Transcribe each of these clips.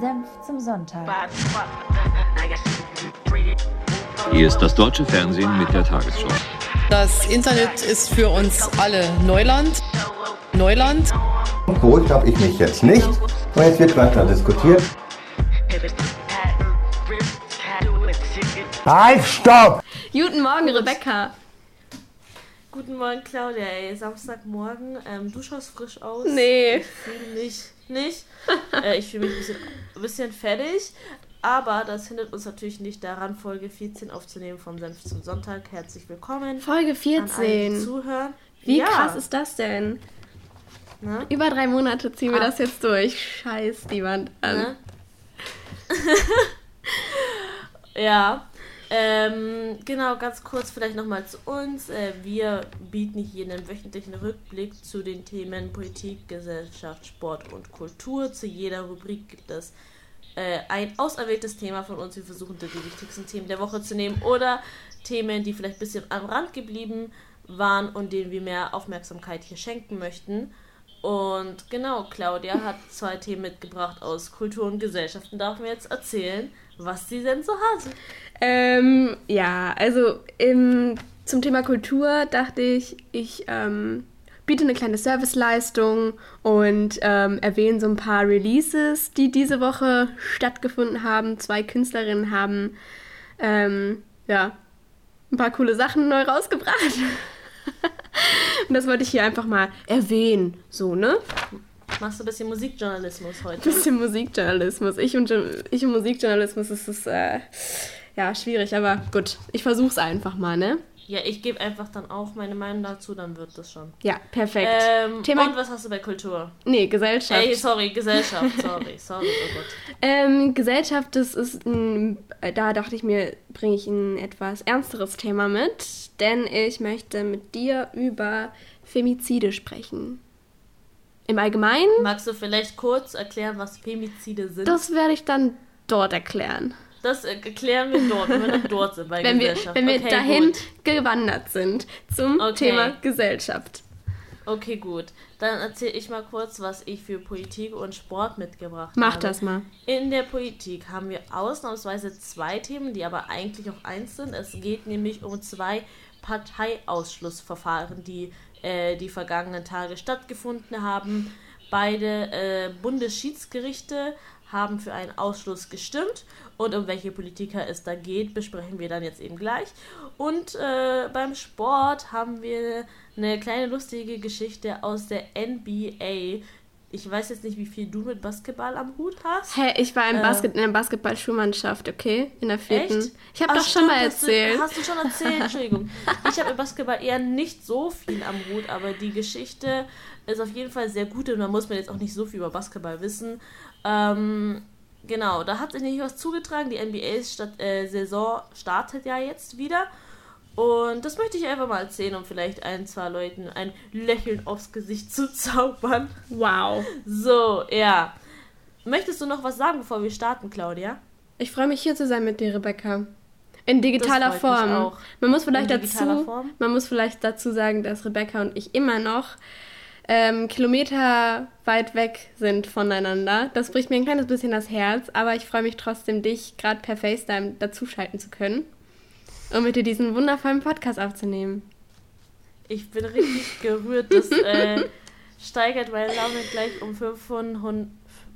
Senf zum Sonntag. Hier ist das deutsche Fernsehen mit der Tagesschau. Das Internet ist für uns alle Neuland. Neuland. Beruhigt habe ich mich jetzt nicht. Und jetzt wird weiter diskutiert. Halt, stopp! Guten Morgen, Rebecca. Guten Morgen, Claudia. Ey, Samstagmorgen. Ähm, du schaust frisch aus. Nee. Ich fühle mich nicht. äh, ich fühle mich ein bisschen, ein bisschen fertig. Aber das hindert uns natürlich nicht daran, Folge 14 aufzunehmen vom Senf zum Sonntag. Herzlich willkommen. Folge An alle, die 14. zuhören. Wie Ja, krass ist das denn? Ne? Über drei Monate ziehen wir Ah. das jetzt durch. Scheiß die Wand an. Ja. Ähm, genau, ganz kurz vielleicht nochmal zu uns. Äh, wir bieten hier einen wöchentlichen Rückblick zu den Themen Politik, Gesellschaft, Sport und Kultur. Zu jeder Rubrik gibt es äh, ein auserwähltes Thema von uns. Wir versuchen die wichtigsten Themen der Woche zu nehmen oder Themen, die vielleicht ein bisschen am Rand geblieben waren und denen wir mehr Aufmerksamkeit hier schenken möchten. Und genau, Claudia hat zwei Themen mitgebracht aus Kultur und Gesellschaft und darf mir jetzt erzählen, was sie denn so hat. Ähm, ja, also im, zum Thema Kultur dachte ich, ich ähm, biete eine kleine Serviceleistung und ähm, erwähne so ein paar Releases, die diese Woche stattgefunden haben. Zwei Künstlerinnen haben ähm, ja, ein paar coole Sachen neu rausgebracht. und das wollte ich hier einfach mal erwähnen. So, ne? Machst du ein bisschen Musikjournalismus heute? bisschen Musikjournalismus. Ich und, ich und Musikjournalismus ist es äh, ja schwierig, aber gut, ich versuch's einfach mal, ne? Ja, ich gebe einfach dann auch meine Meinung dazu, dann wird das schon. Ja, perfekt. Ähm, Thema- und was hast du bei Kultur? nee, Gesellschaft. Ey, sorry, Gesellschaft, sorry, sorry, oh Gott. Ähm, Gesellschaft, das ist ein, da dachte ich mir, bringe ich ein etwas ernsteres Thema mit, denn ich möchte mit dir über Femizide sprechen. Im Allgemeinen, Magst du vielleicht kurz erklären, was Femizide sind? das werde ich dann dort erklären. Das äh, erklären wir dort, wenn wir dann dort sind bei Wenn wir, Gesellschaft. wenn wir okay, dahin Gut. gewandert sind zum Okay. Thema Gesellschaft. Okay, gut. Dann erzähle ich mal kurz, was ich für Politik und Sport mitgebracht Mach habe. das mal. In der Politik haben wir ausnahmsweise zwei Themen, die aber eigentlich auch eins sind. Es geht nämlich um zwei Parteiausschlussverfahren, die äh, die vergangenen Tage stattgefunden haben. Beide äh, Bundesschiedsgerichte haben für einen Ausschluss gestimmt und um welche Politiker es da geht, besprechen wir dann jetzt eben gleich. Und äh, beim Sport haben wir eine kleine lustige Geschichte aus der NBA. Ich weiß jetzt nicht, wie viel du mit Basketball am Hut hast. Hä, ich war im Äh. Basket, in der Basketball-Schulmannschaft, okay? In der vierten. Echt? Ich habe doch schon mal stimmt, hast erzählt. Du, hast du schon erzählt, Entschuldigung. Ich habe im Basketball eher nicht so viel am Hut, aber die Geschichte ist auf jeden Fall sehr gut und da muss man jetzt auch nicht so viel über Basketball wissen. Ähm, genau, da hat sich nicht was zugetragen. Die NBA-Saison startet ja jetzt wieder. Und das möchte ich einfach mal erzählen, um vielleicht ein, zwei Leuten ein Lächeln aufs Gesicht zu zaubern. Wow. So, ja. Möchtest du noch was sagen, bevor wir starten, Claudia? Ich freue mich hier zu sein mit dir, Rebecca. In digitaler Form. auch. Man muss vielleicht dazu, Form? man muss vielleicht dazu sagen, dass Rebecca und ich immer noch ähm, Kilometer weit weg sind voneinander. Das bricht mir ein kleines bisschen das Herz, aber ich freue mich trotzdem, dich gerade per FaceTime dazuschalten zu können, um mit dir diesen wundervollen Podcast aufzunehmen. Ich bin richtig gerührt. Das äh, steigert meine Laune gleich um 500.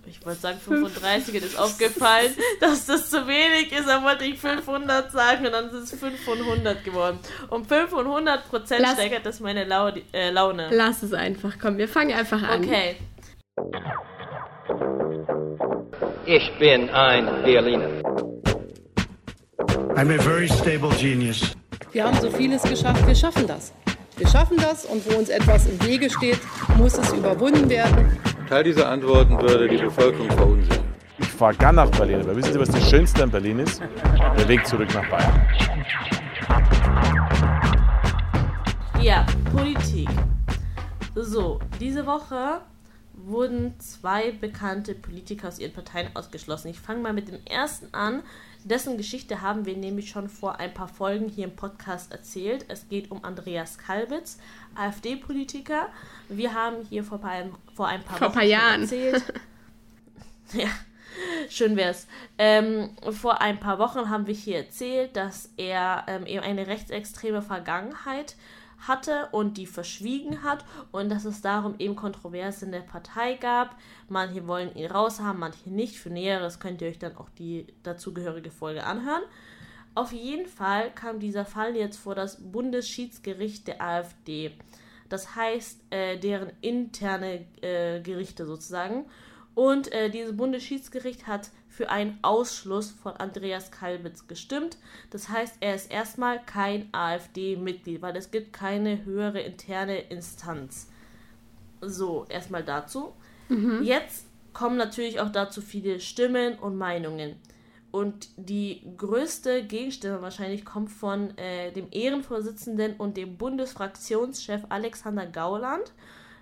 Ich wollte sagen 35, mir ist aufgefallen, dass das zu wenig ist. Dann wollte ich 500 sagen und dann ist es 500 geworden. Um 500 Prozent Lass- steigert das meine Lau äh, Laune. Lass es einfach, komm, wir fangen einfach an. Okay. Ich bin ein Berliner. I'm a very stable genius. Wir haben so vieles geschafft, wir schaffen das. Wir schaffen das und wo uns etwas im Wege steht, muss es überwunden werden. Teil dieser Antworten würde die Bevölkerung verunsichern. Ich fahre gern nach Berlin, aber wissen Sie, was das Schönste an Berlin ist? Der Weg zurück nach Bayern. Ja, Politik. So, diese Woche wurden zwei bekannte Politiker aus ihren Parteien ausgeschlossen. Ich fange mal mit dem ersten an. Dessen Geschichte haben wir nämlich schon vor ein paar Folgen hier im Podcast erzählt. Es geht um Andreas Kalbitz, AfD-Politiker. Wir haben hier vor, ein- vor ein paar Vor Wochen paar Jahren. erzählt. ja. Schön wär's. Ähm, vor ein paar Wochen haben wir hier erzählt, dass er ähm, eben eine rechtsextreme Vergangenheit hatte und die verschwiegen hat und dass es darum eben Kontroverse in der Partei gab. Manche wollen ihn raushaben, manche nicht. Für Näheres könnt ihr euch dann auch die dazugehörige Folge anhören. Auf jeden Fall kam dieser Fall jetzt vor das Bundesschiedsgericht der AfD. Das heißt, äh, deren interne äh, Gerichte sozusagen. Und äh, dieses Bundesschiedsgericht hat für einen Ausschluss von Andreas Kalbitz gestimmt. Das heißt, er ist erstmal kein AfD-Mitglied, weil es gibt keine höhere interne Instanz. So, erstmal dazu. Mhm. Jetzt kommen natürlich auch dazu viele Stimmen und Meinungen. Und die größte Gegenstimme wahrscheinlich kommt von äh, dem Ehrenvorsitzenden und dem Bundesfraktionschef Alexander Gauland.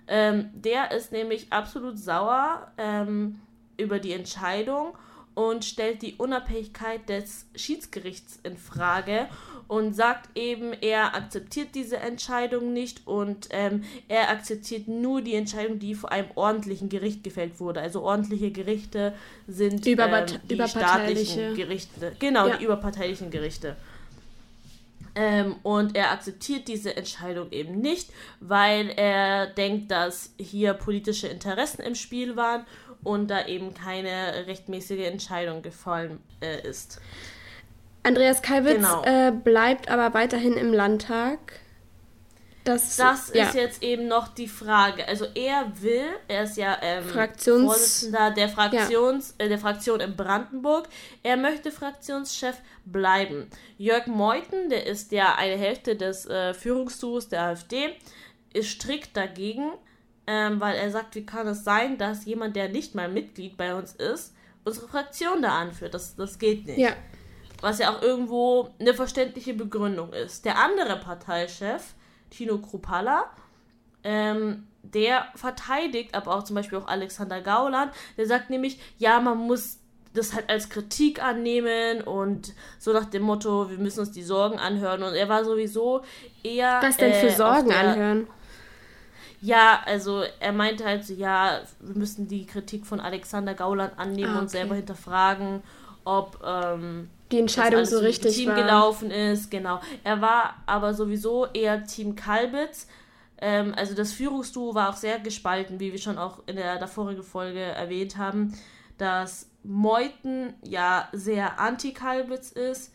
Ähm, der ist nämlich absolut sauer ähm, über die Entscheidung und stellt die Unabhängigkeit des Schiedsgerichts in Frage und sagt eben, er akzeptiert diese Entscheidung nicht und ähm, er akzeptiert nur die Entscheidung, die vor einem ordentlichen Gericht gefällt wurde. Also ordentliche Gerichte sind Überpart ähm, die staatlichen Gerichte. Genau, ja. die überparteilichen Gerichte. Ähm, und er akzeptiert diese Entscheidung eben nicht, weil er denkt, dass hier politische Interessen im Spiel waren und da eben keine rechtmäßige Entscheidung gefallen äh, ist. Andreas Kalwitz genau. äh, bleibt aber weiterhin im Landtag. Das, das ja. ist jetzt eben noch die Frage. Also er will, er ist ja ähm, Fraktions Vorsitzender der Fraktions, ja. äh, der Fraktion in Brandenburg. Er möchte Fraktionschef bleiben. Jörg Meuthen, der ist ja eine Hälfte des äh, Führungsduos der AfD, ist strikt dagegen, ähm, weil er sagt, wie kann es sein, dass jemand, der nicht mal Mitglied bei uns ist, unsere Fraktion da anführt. Das, das geht nicht. Ja. Was ja auch irgendwo eine verständliche Begründung ist. Der andere Parteichef, Tino Krupalla, ähm, der verteidigt aber auch zum Beispiel auch Alexander Gauland. Der sagt nämlich, ja, man muss das halt als Kritik annehmen und so nach dem Motto, wir müssen uns die Sorgen anhören. Und er war sowieso eher. Was denn für äh, Sorgen der, anhören? Ja, also er meinte halt so, ja, wir müssen die Kritik von Alexander Gauland annehmen ah, okay. und selber hinterfragen, ob ähm, die Entscheidung so richtig Team war. gelaufen ist. Genau. Er war aber sowieso eher Team Kalbitz. Ähm, also das Führungsduo war auch sehr gespalten, wie wir schon auch in der davorigen Folge erwähnt haben, dass Meuthen ja sehr anti-Kalbitz ist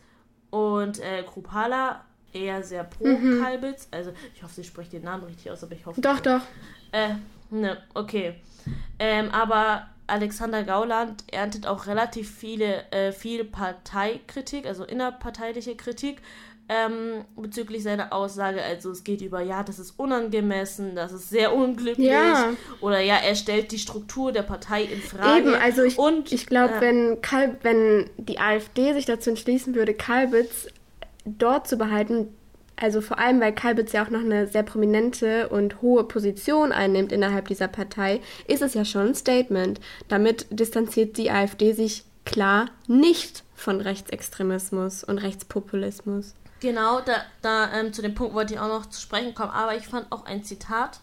und äh, Krupala eher sehr pro-Kalbitz. Mhm. Also ich hoffe, sie spricht den Namen richtig aus, aber ich hoffe. Doch, nicht. doch. Äh, ne, okay. Ähm, aber Alexander Gauland erntet auch relativ viele, äh, viel Parteikritik, also innerparteiliche Kritik ähm, bezüglich seiner Aussage. Also es geht über, ja, das ist unangemessen, das ist sehr unglücklich. Ja. Oder ja, er stellt die Struktur der Partei in Frage. Eben, also ich, Und, ich glaube, äh, wenn, Kalb, wenn die AfD sich dazu entschließen würde, Kalbitz dort zu behalten, also vor allem, weil Kalbitz ja auch noch eine sehr prominente und hohe Position einnimmt innerhalb dieser Partei, ist es ja schon ein Statement. Damit distanziert die AfD sich klar nicht von Rechtsextremismus und Rechtspopulismus. Genau, da, da ähm, zu dem Punkt wollte ich auch noch zu sprechen kommen, aber ich fand auch ein Zitat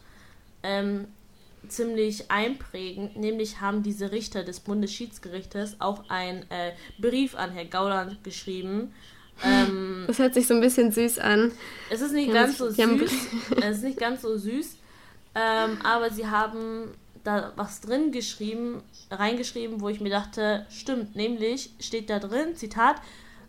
ähm, ziemlich einprägend, nämlich haben diese Richter des Bundesschiedsgerichtes auch einen äh, Brief an Herr Gauland geschrieben, ähm, das hört sich so ein bisschen süß an. Es ist nicht ganz so süß. es ist nicht ganz so süß. Ähm, aber sie haben da was drin geschrieben, reingeschrieben, wo ich mir dachte, stimmt, nämlich steht da drin, Zitat,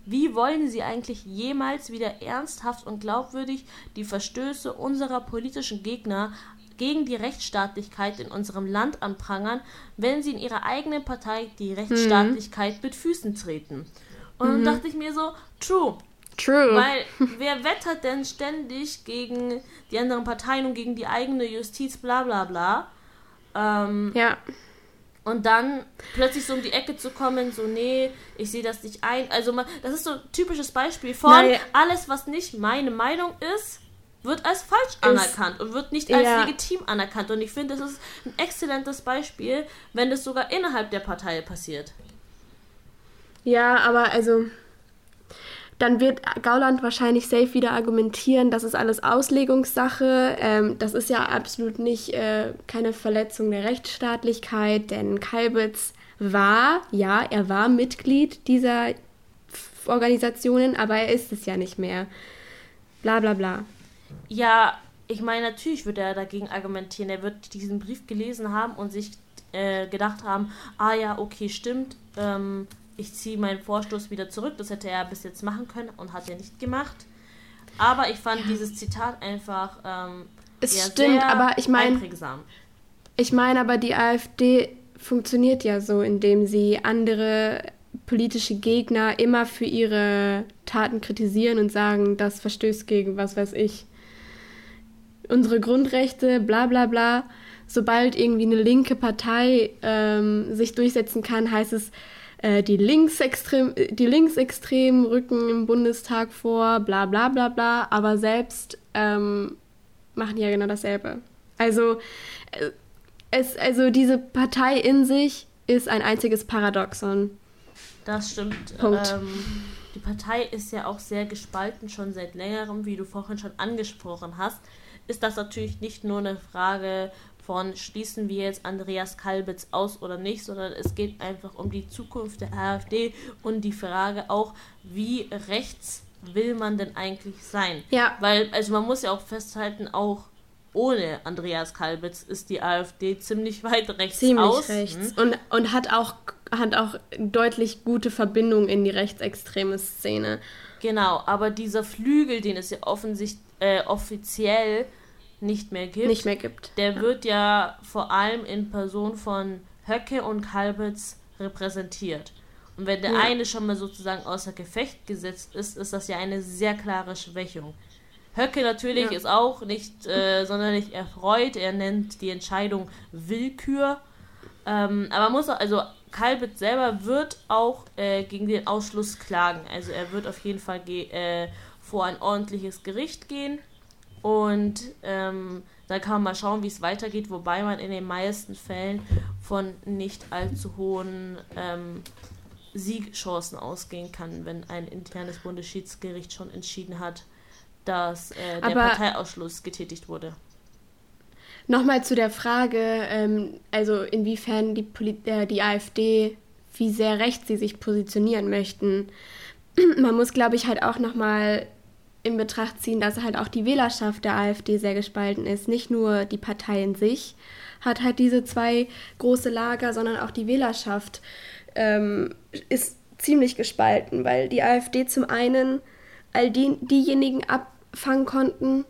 wie wollen Sie eigentlich jemals wieder ernsthaft und glaubwürdig die Verstöße unserer politischen Gegner gegen die Rechtsstaatlichkeit in unserem Land anprangern, wenn Sie in Ihrer eigenen Partei die Rechtsstaatlichkeit mhm. mit Füßen treten? Und mhm. dann dachte ich mir so, true. True. Weil wer wettert denn ständig gegen die anderen Parteien und gegen die eigene Justiz, bla bla bla. Ähm, ja. Und dann plötzlich so um die Ecke zu kommen, so, nee, ich sehe das nicht ein. Also, man, das ist so ein typisches Beispiel von Nein. alles, was nicht meine Meinung ist, wird als falsch anerkannt und wird nicht als ja. legitim anerkannt. Und ich finde, das ist ein exzellentes Beispiel, wenn das sogar innerhalb der Partei passiert. Ja, aber also dann wird Gauland wahrscheinlich safe wieder argumentieren, das ist alles Auslegungssache. Ähm, das ist ja absolut nicht äh, keine Verletzung der Rechtsstaatlichkeit, denn Kalbitz war, ja, er war Mitglied dieser Organisationen, aber er ist es ja nicht mehr. Bla bla bla. Ja, ich meine, natürlich wird er dagegen argumentieren. Er wird diesen Brief gelesen haben und sich äh, gedacht haben, ah ja, okay, stimmt, ähm, ich ziehe meinen Vorstoß wieder zurück. Das hätte er bis jetzt machen können und hat er nicht gemacht. Aber ich fand ja. dieses Zitat einfach ähm, es stimmt, aber ich meine, ich meine, aber die AfD funktioniert ja so, indem sie andere politische Gegner immer für ihre Taten kritisieren und sagen, das verstößt gegen was weiß ich unsere Grundrechte, bla bla bla. Sobald irgendwie eine linke Partei ähm, sich durchsetzen kann, heißt es, äh, die, Linksextrem die Linksextremen rücken im Bundestag vor, bla bla bla bla, aber selbst ähm, machen ja genau dasselbe. Also, äh, es, also diese Partei in sich ist ein einziges Paradoxon. Das stimmt. Punkt. Ähm, die Partei ist ja auch sehr gespalten, schon seit längerem, wie du vorhin schon angesprochen hast ist das natürlich nicht nur eine Frage von schließen wir jetzt Andreas Kalbitz aus oder nicht, sondern es geht einfach um die Zukunft der AfD und die Frage auch, wie rechts will man denn eigentlich sein? Ja. Weil, also man muss ja auch festhalten, auch ohne Andreas Kalbitz ist die AfD ziemlich weit rechts ziemlich außen. rechts und, und hat auch hat auch deutlich gute Verbindungen in die rechtsextreme Szene. Genau, aber dieser Flügel, den es ja offensichtlich äh, offiziell nicht mehr gibt. Nicht mehr gibt. Der ja. wird ja vor allem in Person von Höcke und Kalbitz repräsentiert. Und wenn der ja. eine schon mal sozusagen außer Gefecht gesetzt ist, ist das ja eine sehr klare Schwächung. Höcke natürlich ja. ist auch nicht äh, sonderlich erfreut. Er nennt die Entscheidung Willkür. Ähm, aber muss auch, also Kalbitz selber wird auch äh, gegen den Ausschluss klagen. Also er wird auf jeden Fall äh, vor ein ordentliches Gericht gehen. Und ähm, da kann man mal schauen, wie es weitergeht, wobei man in den meisten Fällen von nicht allzu hohen ähm, Siegchancen ausgehen kann, wenn ein internes Bundesschiedsgericht schon entschieden hat, dass äh, der Aber Parteiausschluss getätigt wurde. Nochmal zu der Frage, ähm, also inwiefern die, Poli äh, die AfD, wie sehr rechts sie sich positionieren möchten. Man muss, glaube ich, halt auch nochmal in Betracht ziehen, dass halt auch die Wählerschaft der AfD sehr gespalten ist. Nicht nur die Partei in sich hat halt diese zwei große Lager, sondern auch die Wählerschaft ähm, ist ziemlich gespalten, weil die AfD zum einen all die, diejenigen abfangen konnten,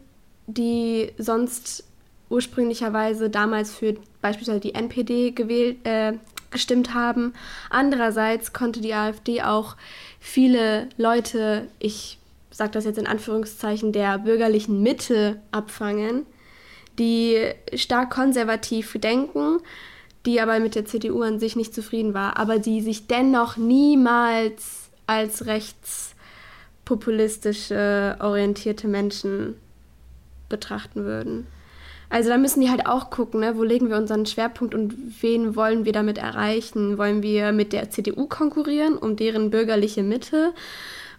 die sonst ursprünglicherweise damals für beispielsweise die NPD gewählt, äh, gestimmt haben. Andererseits konnte die AfD auch viele Leute, ich sage das jetzt in Anführungszeichen, der bürgerlichen Mitte abfangen, die stark konservativ denken, die aber mit der CDU an sich nicht zufrieden war, aber die sich dennoch niemals als rechtspopulistische, orientierte Menschen betrachten würden. Also da müssen die halt auch gucken, ne? wo legen wir unseren Schwerpunkt und wen wollen wir damit erreichen? Wollen wir mit der CDU konkurrieren um deren bürgerliche Mitte?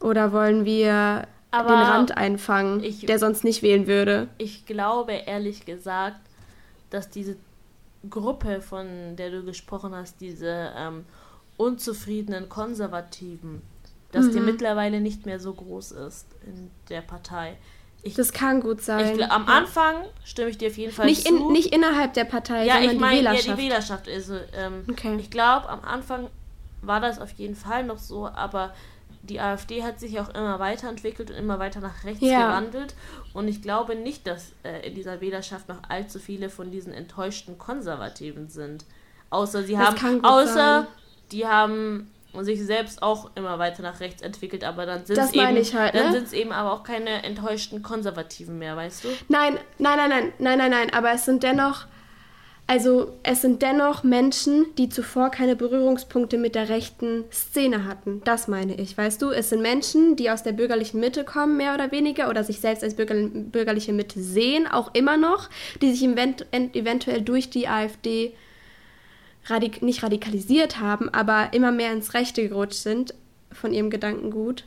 Oder wollen wir Aber den Rand einfangen, ich, der sonst nicht wählen würde? Ich glaube ehrlich gesagt, dass diese Gruppe, von der du gesprochen hast, diese ähm, unzufriedenen Konservativen, dass mhm. die mittlerweile nicht mehr so groß ist in der Partei. Ich, das kann gut sein. Ich, am Anfang stimme ich dir auf jeden Fall nicht zu. In, nicht innerhalb der Partei, ja, sondern ich mein, die Wählerschaft. Ja, die Wählerschaft. Also, ähm, okay. Ich glaube, am Anfang war das auf jeden Fall noch so, aber die AfD hat sich auch immer weiterentwickelt und immer weiter nach rechts ja. gewandelt. Und ich glaube nicht, dass äh, in dieser Wählerschaft noch allzu viele von diesen enttäuschten Konservativen sind. Außer sie das haben, außer sein. die haben sich selbst auch immer weiter nach rechts entwickelt, aber dann sind es eben, halt, ne? eben aber auch keine enttäuschten Konservativen mehr, weißt du? Nein, nein, nein, nein, nein, nein, nein, aber es sind dennoch also es sind dennoch Menschen, die zuvor keine Berührungspunkte mit der rechten Szene hatten. Das meine ich, weißt du? Es sind Menschen, die aus der bürgerlichen Mitte kommen, mehr oder weniger, oder sich selbst als bürgerliche Mitte sehen, auch immer noch, die sich eventuell durch die AfD radik nicht radikalisiert haben, aber immer mehr ins Rechte gerutscht sind von ihrem Gedankengut.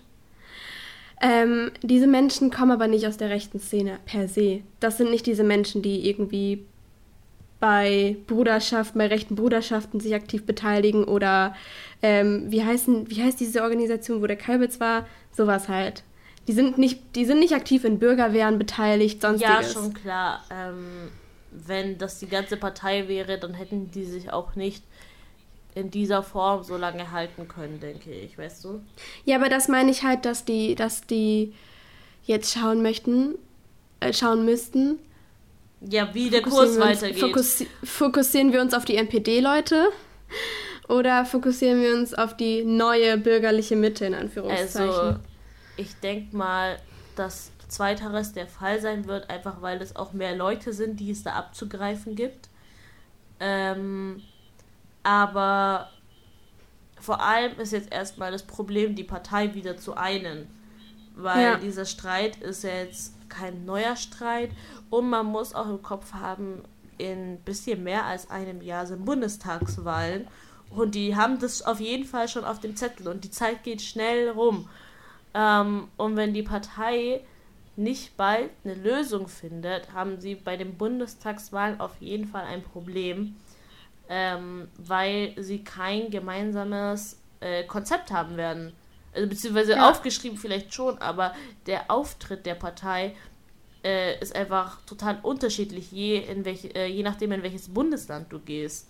Ähm, diese Menschen kommen aber nicht aus der rechten Szene per se. Das sind nicht diese Menschen, die irgendwie bei Bruderschaften, bei rechten Bruderschaften sich aktiv beteiligen oder ähm, wie, heißen, wie heißt diese Organisation, wo der Kalbitz war? Sowas halt. Die sind nicht, die sind nicht aktiv in Bürgerwehren beteiligt, sonstiges. Ja, schon klar. Ähm, wenn das die ganze Partei wäre, dann hätten die sich auch nicht in dieser Form so lange halten können, denke ich, weißt du? Ja, aber das meine ich halt, dass die, dass die jetzt schauen möchten, äh, schauen müssten. Ja, wie der Kurs weitergeht. Fokussi fokussieren wir uns auf die NPD-Leute oder fokussieren wir uns auf die neue bürgerliche Mitte in Anführungszeichen? Also, ich denke mal, dass zweiteres der Fall sein wird, einfach weil es auch mehr Leute sind, die es da abzugreifen gibt. Ähm, aber vor allem ist jetzt erstmal das Problem, die Partei wieder zu einen. Weil ja. dieser Streit ist ja jetzt kein neuer Streit und man muss auch im Kopf haben, in ein bisschen mehr als einem Jahr sind Bundestagswahlen und die haben das auf jeden Fall schon auf dem Zettel und die Zeit geht schnell rum. Ähm, und wenn die Partei nicht bald eine Lösung findet, haben sie bei den Bundestagswahlen auf jeden Fall ein Problem ähm, weil sie kein gemeinsames äh, Konzept haben werden. Also beziehungsweise ja. aufgeschrieben vielleicht schon, aber der Auftritt der Partei äh, ist einfach total unterschiedlich, je, in welch, äh, je nachdem, in welches Bundesland du gehst.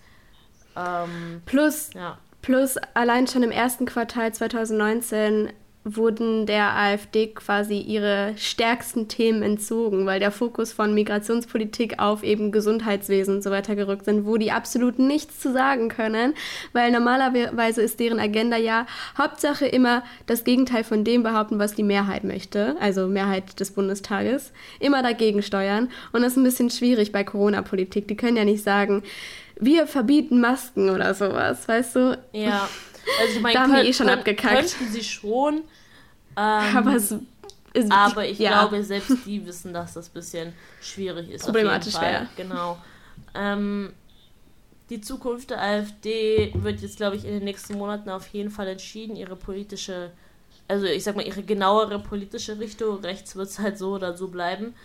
Ähm, plus, ja. plus allein schon im ersten Quartal 2019 wurden der AfD quasi ihre stärksten Themen entzogen, weil der Fokus von Migrationspolitik auf eben Gesundheitswesen und so weiter gerückt sind, wo die absolut nichts zu sagen können, weil normalerweise ist deren Agenda ja Hauptsache immer das Gegenteil von dem behaupten, was die Mehrheit möchte, also Mehrheit des Bundestages, immer dagegen steuern und das ist ein bisschen schwierig bei Corona-Politik. Die können ja nicht sagen, wir verbieten Masken oder sowas, weißt du? Ja. Also ich meine, da haben könnt, die eh schon abgekackt. Könnten sie schon. Ähm, aber, es, es, aber ich ja. glaube, selbst die wissen, dass das ein bisschen schwierig ist. Problematisch wäre. Genau. Ähm, die Zukunft der AfD wird jetzt, glaube ich, in den nächsten Monaten auf jeden Fall entschieden. Ihre politische, also ich sag mal, ihre genauere politische Richtung. Rechts wird es halt so oder so bleiben.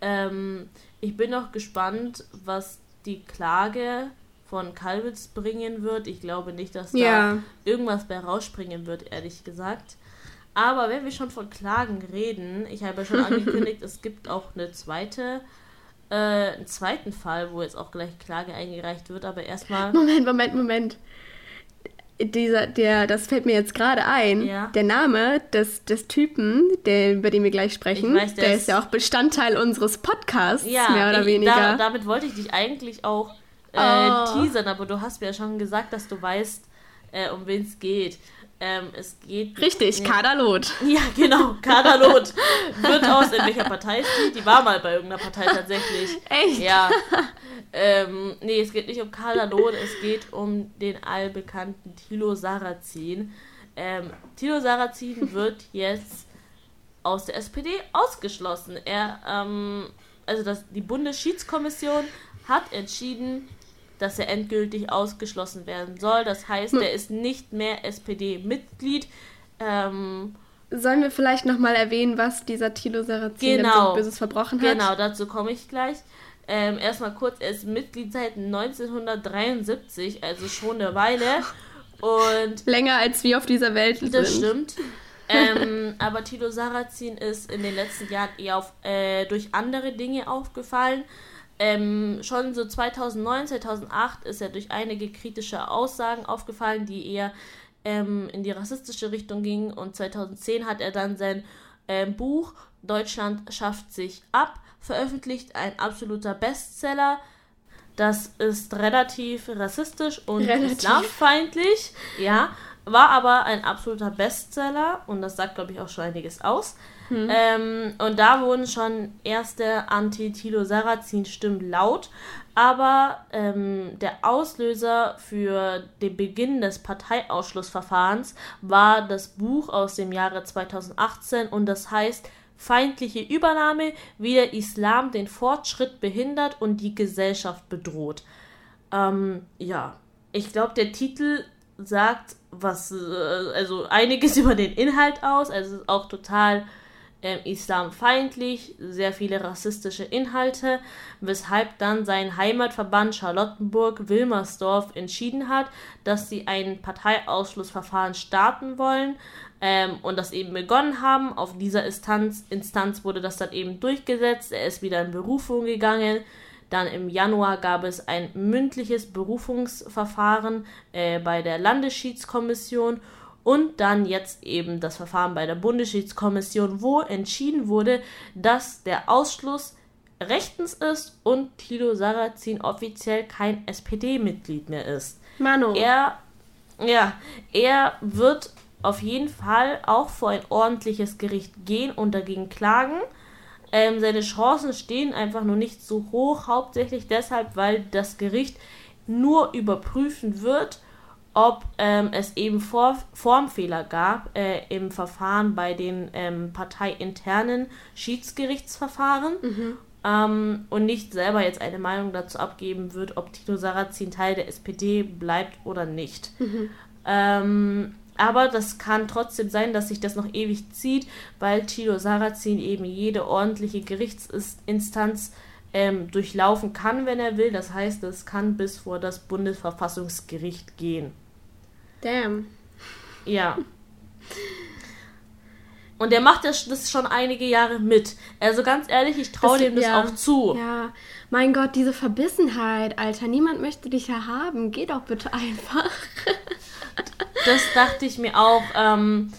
Ähm, ich bin noch gespannt, was die Klage von Kalwitz bringen wird. Ich glaube nicht, dass da ja. irgendwas bei rausspringen wird, ehrlich gesagt. Aber wenn wir schon von Klagen reden, ich habe ja schon angekündigt, es gibt auch eine zweite, äh, einen zweiten Fall, wo jetzt auch gleich Klage eingereicht wird, aber erstmal. Moment, Moment, Moment. Dieser, der, das fällt mir jetzt gerade ein. Ja. Der Name des, des Typen, der, über den wir gleich sprechen, weiß, der, der ist, ist, ja auch Bestandteil unseres Podcasts, ja, mehr oder ich, weniger. Da, damit wollte ich dich eigentlich auch äh, oh. teasern, aber du hast mir ja schon gesagt, dass du weißt, äh, um wen es geht. Ähm, es geht. Richtig, nee. Kaderlot. Ja, genau, Kaderlot. Wird aus, in welcher Partei ist die? Die war mal bei irgendeiner Partei tatsächlich. Echt? Ja. Ähm, nee, es geht nicht um Kaderlot, es geht um den allbekannten Thilo Sarrazin. Ähm, Thilo Sarrazin wird jetzt aus der SPD ausgeschlossen. Er, ähm, also das, die Bundesschiedskommission hat entschieden, dass er endgültig ausgeschlossen werden soll. Das heißt, hm. er ist nicht mehr SPD-Mitglied. Ähm, Sollen wir vielleicht nochmal erwähnen, was dieser Thilo Sarrazin genau, so Böses verbrochen hat? Genau, dazu komme ich gleich. Ähm, erstmal kurz, er ist Mitglied seit 1973, also schon eine Weile. Und Länger als wir auf dieser Welt sind. Das stimmt. ähm, aber Tilo Sarrazin ist in den letzten Jahren eher auf, äh, durch andere Dinge aufgefallen. Ähm, schon so 2009, 2008 ist er durch einige kritische Aussagen aufgefallen, die eher ähm, in die rassistische Richtung gingen. Und 2010 hat er dann sein ähm, Buch Deutschland schafft sich ab veröffentlicht, ein absoluter Bestseller. Das ist relativ rassistisch und relativ. islamfeindlich, ja, war aber ein absoluter Bestseller und das sagt, glaube ich, auch schon einiges aus. Hm. Ähm, und da wurden schon erste Anti-Tilo-Sarrazin-Stimmen laut. Aber ähm, der Auslöser für den Beginn des Parteiausschlussverfahrens war das Buch aus dem Jahre 2018 und das heißt Feindliche Übernahme, wie der Islam den Fortschritt behindert und die Gesellschaft bedroht. Ähm, ja, ich glaube, der Titel sagt was, äh, also einiges über den Inhalt aus. Also auch total ähm, islamfeindlich, sehr viele rassistische Inhalte, weshalb dann sein Heimatverband Charlottenburg-Wilmersdorf entschieden hat, dass sie ein Parteiausschlussverfahren starten wollen ähm, und das eben begonnen haben. Auf dieser Instanz, Instanz wurde das dann eben durchgesetzt. Er ist wieder in Berufung gegangen. Dann im Januar gab es ein mündliches Berufungsverfahren äh, bei der Landesschiedskommission und dann jetzt eben das Verfahren bei der Bundesschiedskommission, wo entschieden wurde, dass der Ausschluss rechtens ist und Tilo Sarrazin offiziell kein SPD-Mitglied mehr ist. Manu. Er, ja, er wird auf jeden Fall auch vor ein ordentliches Gericht gehen und dagegen klagen. Ähm, seine Chancen stehen einfach nur nicht so hoch, hauptsächlich deshalb, weil das Gericht nur überprüfen wird, ob ähm, es eben Vor Formfehler gab äh, im Verfahren bei den ähm, parteiinternen Schiedsgerichtsverfahren Mhm. ähm, und nicht selber jetzt eine Meinung dazu abgeben wird, ob Tito Sarrazin Teil der SPD bleibt oder nicht. Mhm. Ähm, aber das kann trotzdem sein, dass sich das noch ewig zieht, weil Tilo Sarrazin eben jede ordentliche Gerichtsinstanz ähm, durchlaufen kann, wenn er will. Das heißt, es kann bis vor das Bundesverfassungsgericht gehen. Damn. Ja. Und er macht das, das schon einige Jahre mit. Also ganz ehrlich, ich traue dem das ja, auch zu. Ja, mein Gott, diese Verbissenheit, Alter. Niemand möchte dich ja haben. Geh doch bitte einfach. Das dachte ich mir auch. Ähm,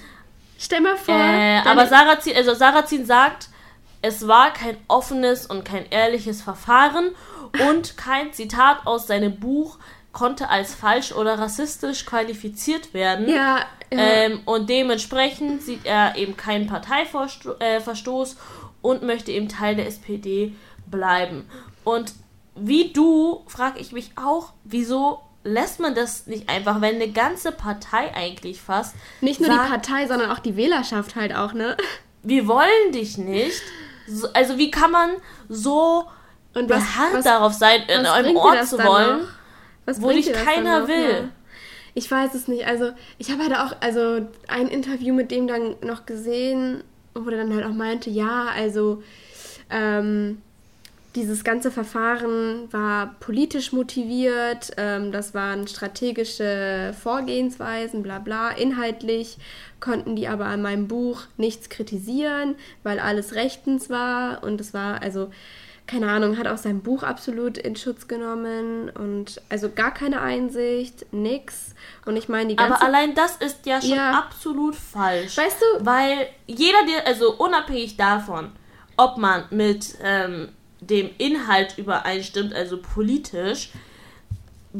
Stell mal vor. äh, aber Sarrazin, also Sarrazin sagt, es war kein offenes und kein ehrliches Verfahren und kein Zitat aus seinem Buch konnte als falsch oder rassistisch qualifiziert werden. Ja, äh, Ähm, und dementsprechend sieht er eben keinen Parteiverstoß äh, und möchte eben Teil der SPD bleiben. Und wie du, frage ich mich auch, wieso lässt man das nicht einfach, wenn eine ganze Partei eigentlich fast nicht nur sagt, die Partei, sondern auch die Wählerschaft halt auch, ne? wir wollen dich nicht. So, also wie kann man so Und was, beharrt was, darauf sein, in einem Ort zu wollen, noch? Was wo dich keiner noch? will? Ja. Ich weiß es nicht. Also, ich habe halt auch also ein Interview mit dem dann noch gesehen, wo der dann halt auch meinte, ja, also ähm, dieses ganze Verfahren war politisch motiviert, ähm, das waren strategische Vorgehensweisen, bla bla. Inhaltlich konnten die aber an meinem Buch nichts kritisieren, weil alles rechtens war und es war also keine Ahnung, hat auch sein Buch absolut in Schutz genommen und also gar keine Einsicht, nix. Und ich meine, die ganze Aber allein das ist ja schon Ja. absolut falsch. Weißt du- Weil jeder, der, also unabhängig davon, ob man mit ähm, dem Inhalt übereinstimmt, also politisch,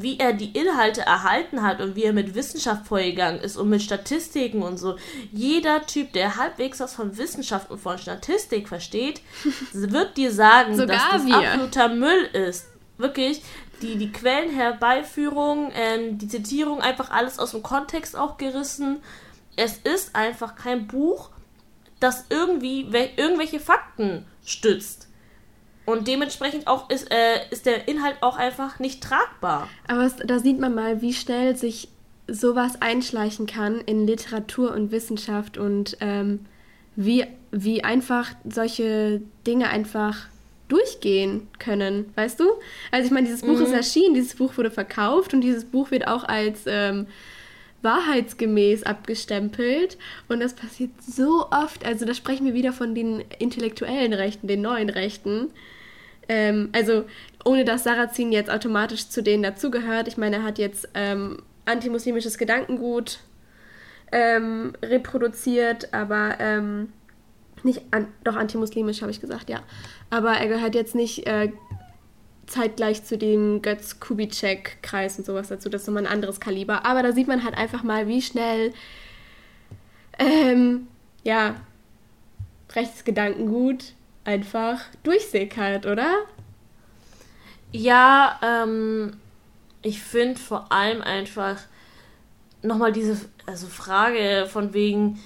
wie er die Inhalte erhalten hat und wie er mit Wissenschaft vorgegangen ist und mit Statistiken und so. Jeder Typ, der halbwegs was von Wissenschaft und von Statistik versteht, wird dir sagen, dass das wir. absoluter Müll ist. Wirklich. Die, die Quellenherbeiführung, ähm, die Zitierung, einfach alles aus dem Kontext auch gerissen. Es ist einfach kein Buch, das irgendwie wel- irgendwelche Fakten stützt. Und dementsprechend auch ist, äh, ist der Inhalt auch einfach nicht tragbar. Aber es, da sieht man mal, wie schnell sich sowas einschleichen kann in Literatur und Wissenschaft und ähm, wie, wie einfach solche Dinge einfach durchgehen können, weißt du? Also ich meine, dieses Buch ist erschienen, dieses Buch wurde verkauft und dieses Buch wird auch als ähm, wahrheitsgemäß abgestempelt und das passiert so oft. Also da sprechen wir wieder von den intellektuellen Rechten, den neuen Rechten. Ähm, also ohne dass Sarrazin jetzt automatisch zu denen dazugehört. Ich meine, er hat jetzt ähm, antimuslimisches Gedankengut ähm, reproduziert, aber ähm, nicht an, doch antimuslimisch habe ich gesagt, ja. Aber er gehört jetzt nicht äh, zeitgleich zu dem Götz Kubitschek Kreis und sowas dazu. Das ist nochmal ein anderes Kaliber. Aber da sieht man halt einfach mal, wie schnell ähm, ja Rechtsgedankengut einfach durchsickert, oder? Ja, ähm, ich finde vor allem einfach nochmal diese also Frage von wegen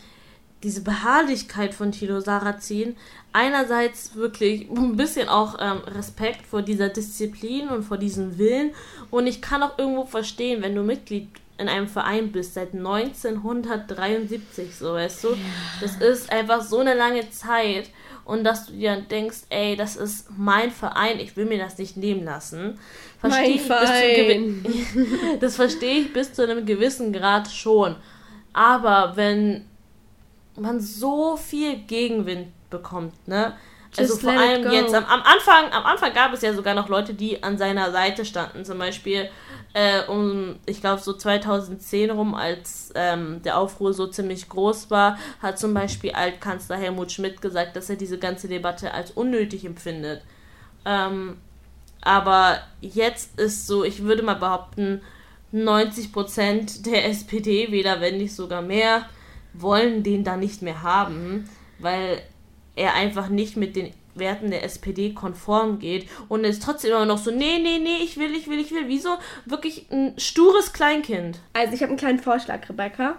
diese Beharrlichkeit von Tilo Sarrazin. Einerseits wirklich ein bisschen auch ähm, Respekt vor dieser Disziplin und vor diesem Willen. Und ich kann auch irgendwo verstehen, wenn du Mitglied in einem Verein bist seit 1973, so weißt du. Das ist einfach so eine lange Zeit und dass du dir denkst, ey, das ist mein Verein, ich will mir das nicht nehmen lassen. Versteh Mein ich bis zu einem gewi- das verstehe ich bis zu einem gewissen Grad schon. Aber wenn man so viel Gegenwind bekommt, ne? Also Just vor let it allem jetzt am, am Anfang, am Anfang gab es ja sogar noch Leute, die an seiner Seite standen. Zum Beispiel äh, um, ich glaube so 2010 rum, als ähm, der Aufruhr so ziemlich groß war, hat zum Beispiel Altkanzler Helmut Schmidt gesagt, dass er diese ganze Debatte als unnötig empfindet. Ähm, aber jetzt ist so, ich würde mal behaupten, 90% der SPD-Wähler, wenn nicht sogar mehr, wollen den da nicht mehr haben, weil er einfach nicht mit den Werten der SPD konform geht und ist trotzdem immer noch so, nee, nee, nee, ich will, ich will, ich will, wie so wirklich ein stures Kleinkind. Also ich habe einen kleinen Vorschlag, Rebecca.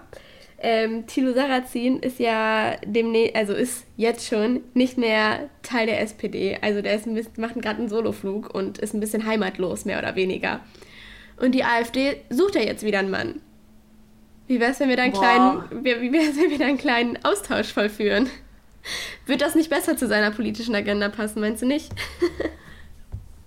Ähm, Thilo Sarrazin ist ja demnächst, also ist jetzt schon nicht mehr Teil der SPD. Also der ist ein bisschen, macht gerade einen Soloflug und ist ein bisschen heimatlos, mehr oder weniger. Und die AfD sucht ja jetzt wieder einen Mann. Wie wär's, wenn wir da einen Boah. kleinen, wie wie wär's, wenn wir da einen kleinen Austausch vollführen? Wird das nicht besser zu seiner politischen Agenda passen, meinst du nicht?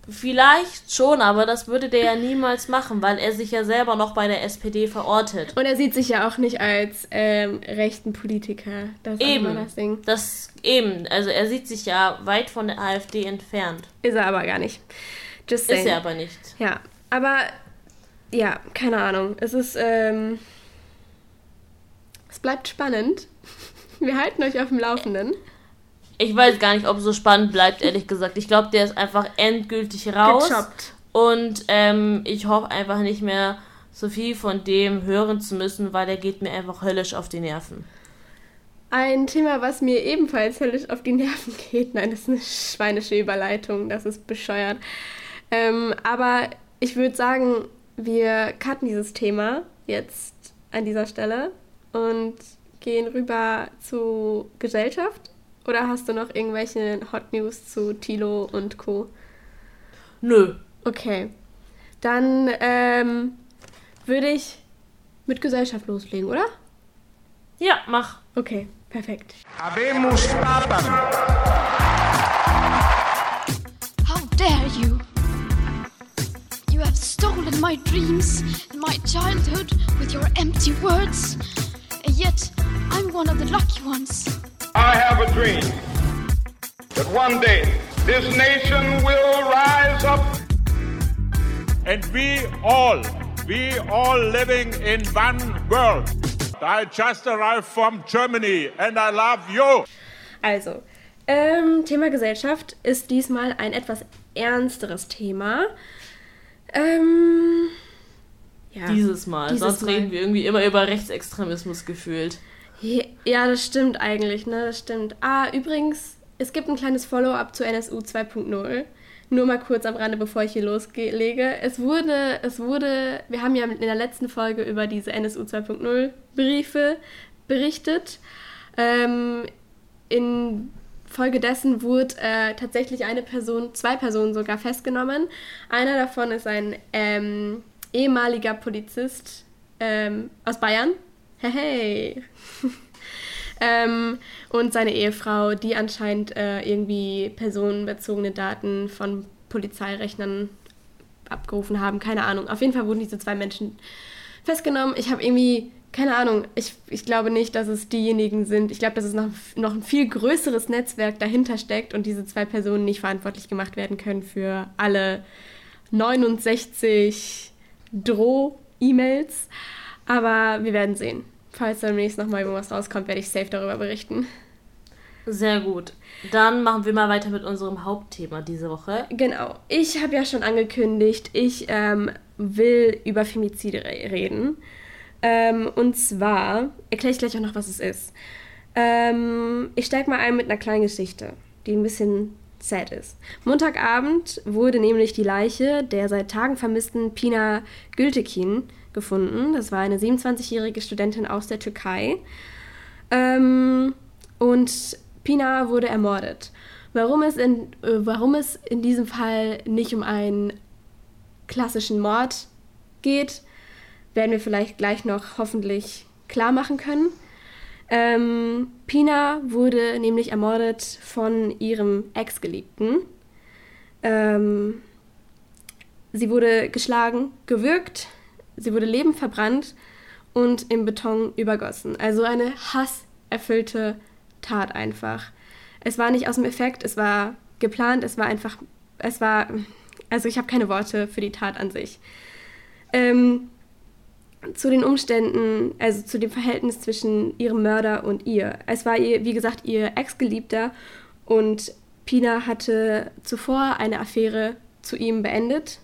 Vielleicht schon, aber das würde der ja niemals machen, weil er sich ja selber noch bei der SPD verortet. Und er sieht sich ja auch nicht als ähm, rechten Politiker. Das Eben. das Ding. Das eben, also er sieht sich ja weit von der AfD entfernt. Ist er aber gar nicht. Just saying. Ist er aber nicht. Ja, aber ja, keine Ahnung. Es ist, ähm, es bleibt spannend. Wir halten euch auf dem Laufenden. Ich weiß gar nicht, ob es so spannend bleibt, ehrlich gesagt. Ich glaube, der ist einfach endgültig raus. Gechoppt. Und ähm, ich hoffe einfach nicht mehr so viel von dem hören zu müssen, weil der geht mir einfach höllisch auf die Nerven. Ein Thema, was mir ebenfalls höllisch auf die Nerven geht. Nein, das ist eine schweinische Überleitung. Das ist bescheuert. Ähm, aber ich würde sagen, wir cutten dieses Thema jetzt an dieser Stelle und gehen rüber zu Gesellschaft. Oder hast du noch irgendwelche Hot News zu Tilo und Co.? Nö. Okay. Dann ähm, würde ich mit Gesellschaft loslegen, oder? Ja, mach. Okay, perfekt. Habemus Papam. How dare you? You have stolen my dreams and my childhood with your empty words. Yet, I'm one of the lucky ones. I have a dream that one day this nation will rise up. And we all, we all living in one world. I just arrived from Germany and I love you. Also, ähm, Thema Gesellschaft ist diesmal ein etwas ernsteres Thema. Ähm, ja, Dieses Mal. Dieses Sonst Mal. reden wir irgendwie immer über Rechtsextremismus gefühlt. Ja, das stimmt eigentlich, ne? Das stimmt. Ah, übrigens, es gibt ein kleines Follow-up zu NSU 2.0. Nur mal kurz am Rande, bevor ich hier loslege. Es wurde, es wurde, wir haben ja in der letzten Folge über diese NSU 2.0 Briefe berichtet. Ähm, in Folge dessen wurde äh, tatsächlich eine Person, zwei Personen sogar festgenommen. Einer davon ist ein ähm, ehemaliger Polizist ähm, aus Bayern. Hey, hey. ähm, und seine Ehefrau, die anscheinend äh, irgendwie personenbezogene Daten von Polizeirechnern abgerufen haben. Keine Ahnung. Auf jeden Fall wurden diese zwei Menschen festgenommen. Ich habe irgendwie, keine Ahnung, ich, ich glaube nicht, dass es diejenigen sind. Ich glaube, dass es noch, noch ein viel größeres Netzwerk dahinter steckt und diese zwei Personen nicht verantwortlich gemacht werden können für alle 69 Droh-E-Mails. Aber wir werden sehen. Falls demnächst nochmal irgendwas rauskommt, werde ich safe darüber berichten. Sehr gut. Dann machen wir mal weiter mit unserem Hauptthema diese Woche. Genau. Ich habe ja schon angekündigt, ich ähm, will über Femizide re reden. Ähm, und zwar erkläre ich gleich auch noch, was es ist. Ähm, ich steige mal ein mit einer kleinen Geschichte, die ein bisschen sad ist. Montagabend wurde nämlich die Leiche der seit Tagen vermissten Pina Gültekin gefunden. Das war eine 27-jährige Studentin aus der Türkei. Ähm, und Pina wurde ermordet. Warum es, in, äh, warum es in diesem Fall nicht um einen klassischen Mord geht, werden wir vielleicht gleich noch hoffentlich klar machen können. Ähm, Pina wurde nämlich ermordet von ihrem Ex-Geliebten. Ähm, sie wurde geschlagen, gewürgt, sie wurde lebend verbrannt und im Beton übergossen. Also eine hasserfüllte Tat einfach. Es war nicht aus dem Effekt, es war geplant, es war einfach, es war, also ich habe keine Worte für die Tat an sich. Ähm, zu den Umständen, also zu dem Verhältnis zwischen ihrem Mörder und ihr. Es war ihr, wie gesagt, ihr Ex-Geliebter und Pina hatte zuvor eine Affäre zu ihm beendet.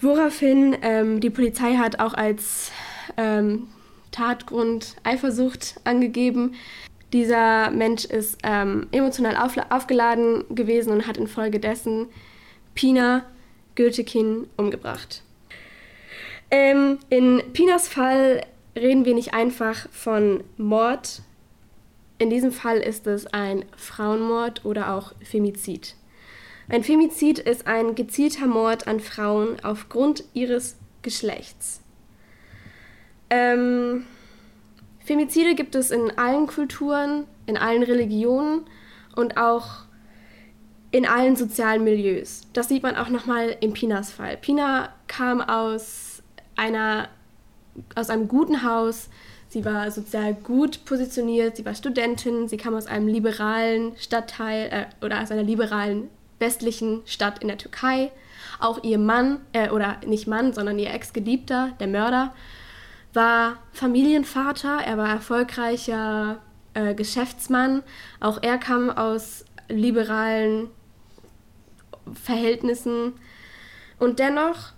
Woraufhin ähm, die Polizei hat auch als ähm, Tatgrund Eifersucht angegeben. Dieser Mensch ist ähm, emotional auf, aufgeladen gewesen und hat infolgedessen Pina Gültekin umgebracht. Ähm, in Pinas Fall reden wir nicht einfach von Mord. In diesem Fall ist es ein Frauenmord oder auch Femizid. Ein Femizid ist ein gezielter Mord an Frauen aufgrund ihres Geschlechts. Ähm, Femizide gibt es in allen Kulturen, in allen Religionen und auch in allen sozialen Milieus. Das sieht man auch nochmal in Pinas Fall. Pina kam aus einer, aus einem guten Haus. Sie war sozial gut positioniert, sie war Studentin, sie kam aus einem liberalen Stadtteil äh, oder aus einer liberalen westlichen Stadt in der Türkei. Auch ihr Mann, äh, oder nicht Mann, sondern ihr Ex-Geliebter, der Mörder, war Familienvater, er war erfolgreicher äh, Geschäftsmann. Auch er kam aus liberalen Verhältnissen. Und dennoch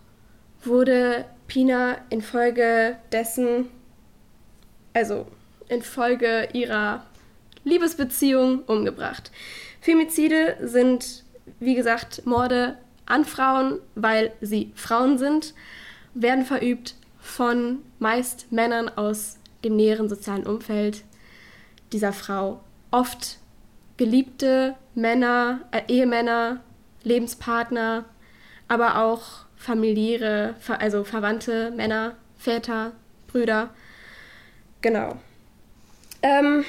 wurde Pina infolgedessen, also infolge ihrer Liebesbeziehung umgebracht. Femizide sind, wie gesagt, Morde an Frauen, weil sie Frauen sind, werden verübt von meist Männern aus dem näheren sozialen Umfeld dieser Frau. Oft geliebte Männer, äh, Ehemänner, Lebenspartner, aber auch familiäre, also Verwandte, Männer, Väter, Brüder. Genau. Ähm,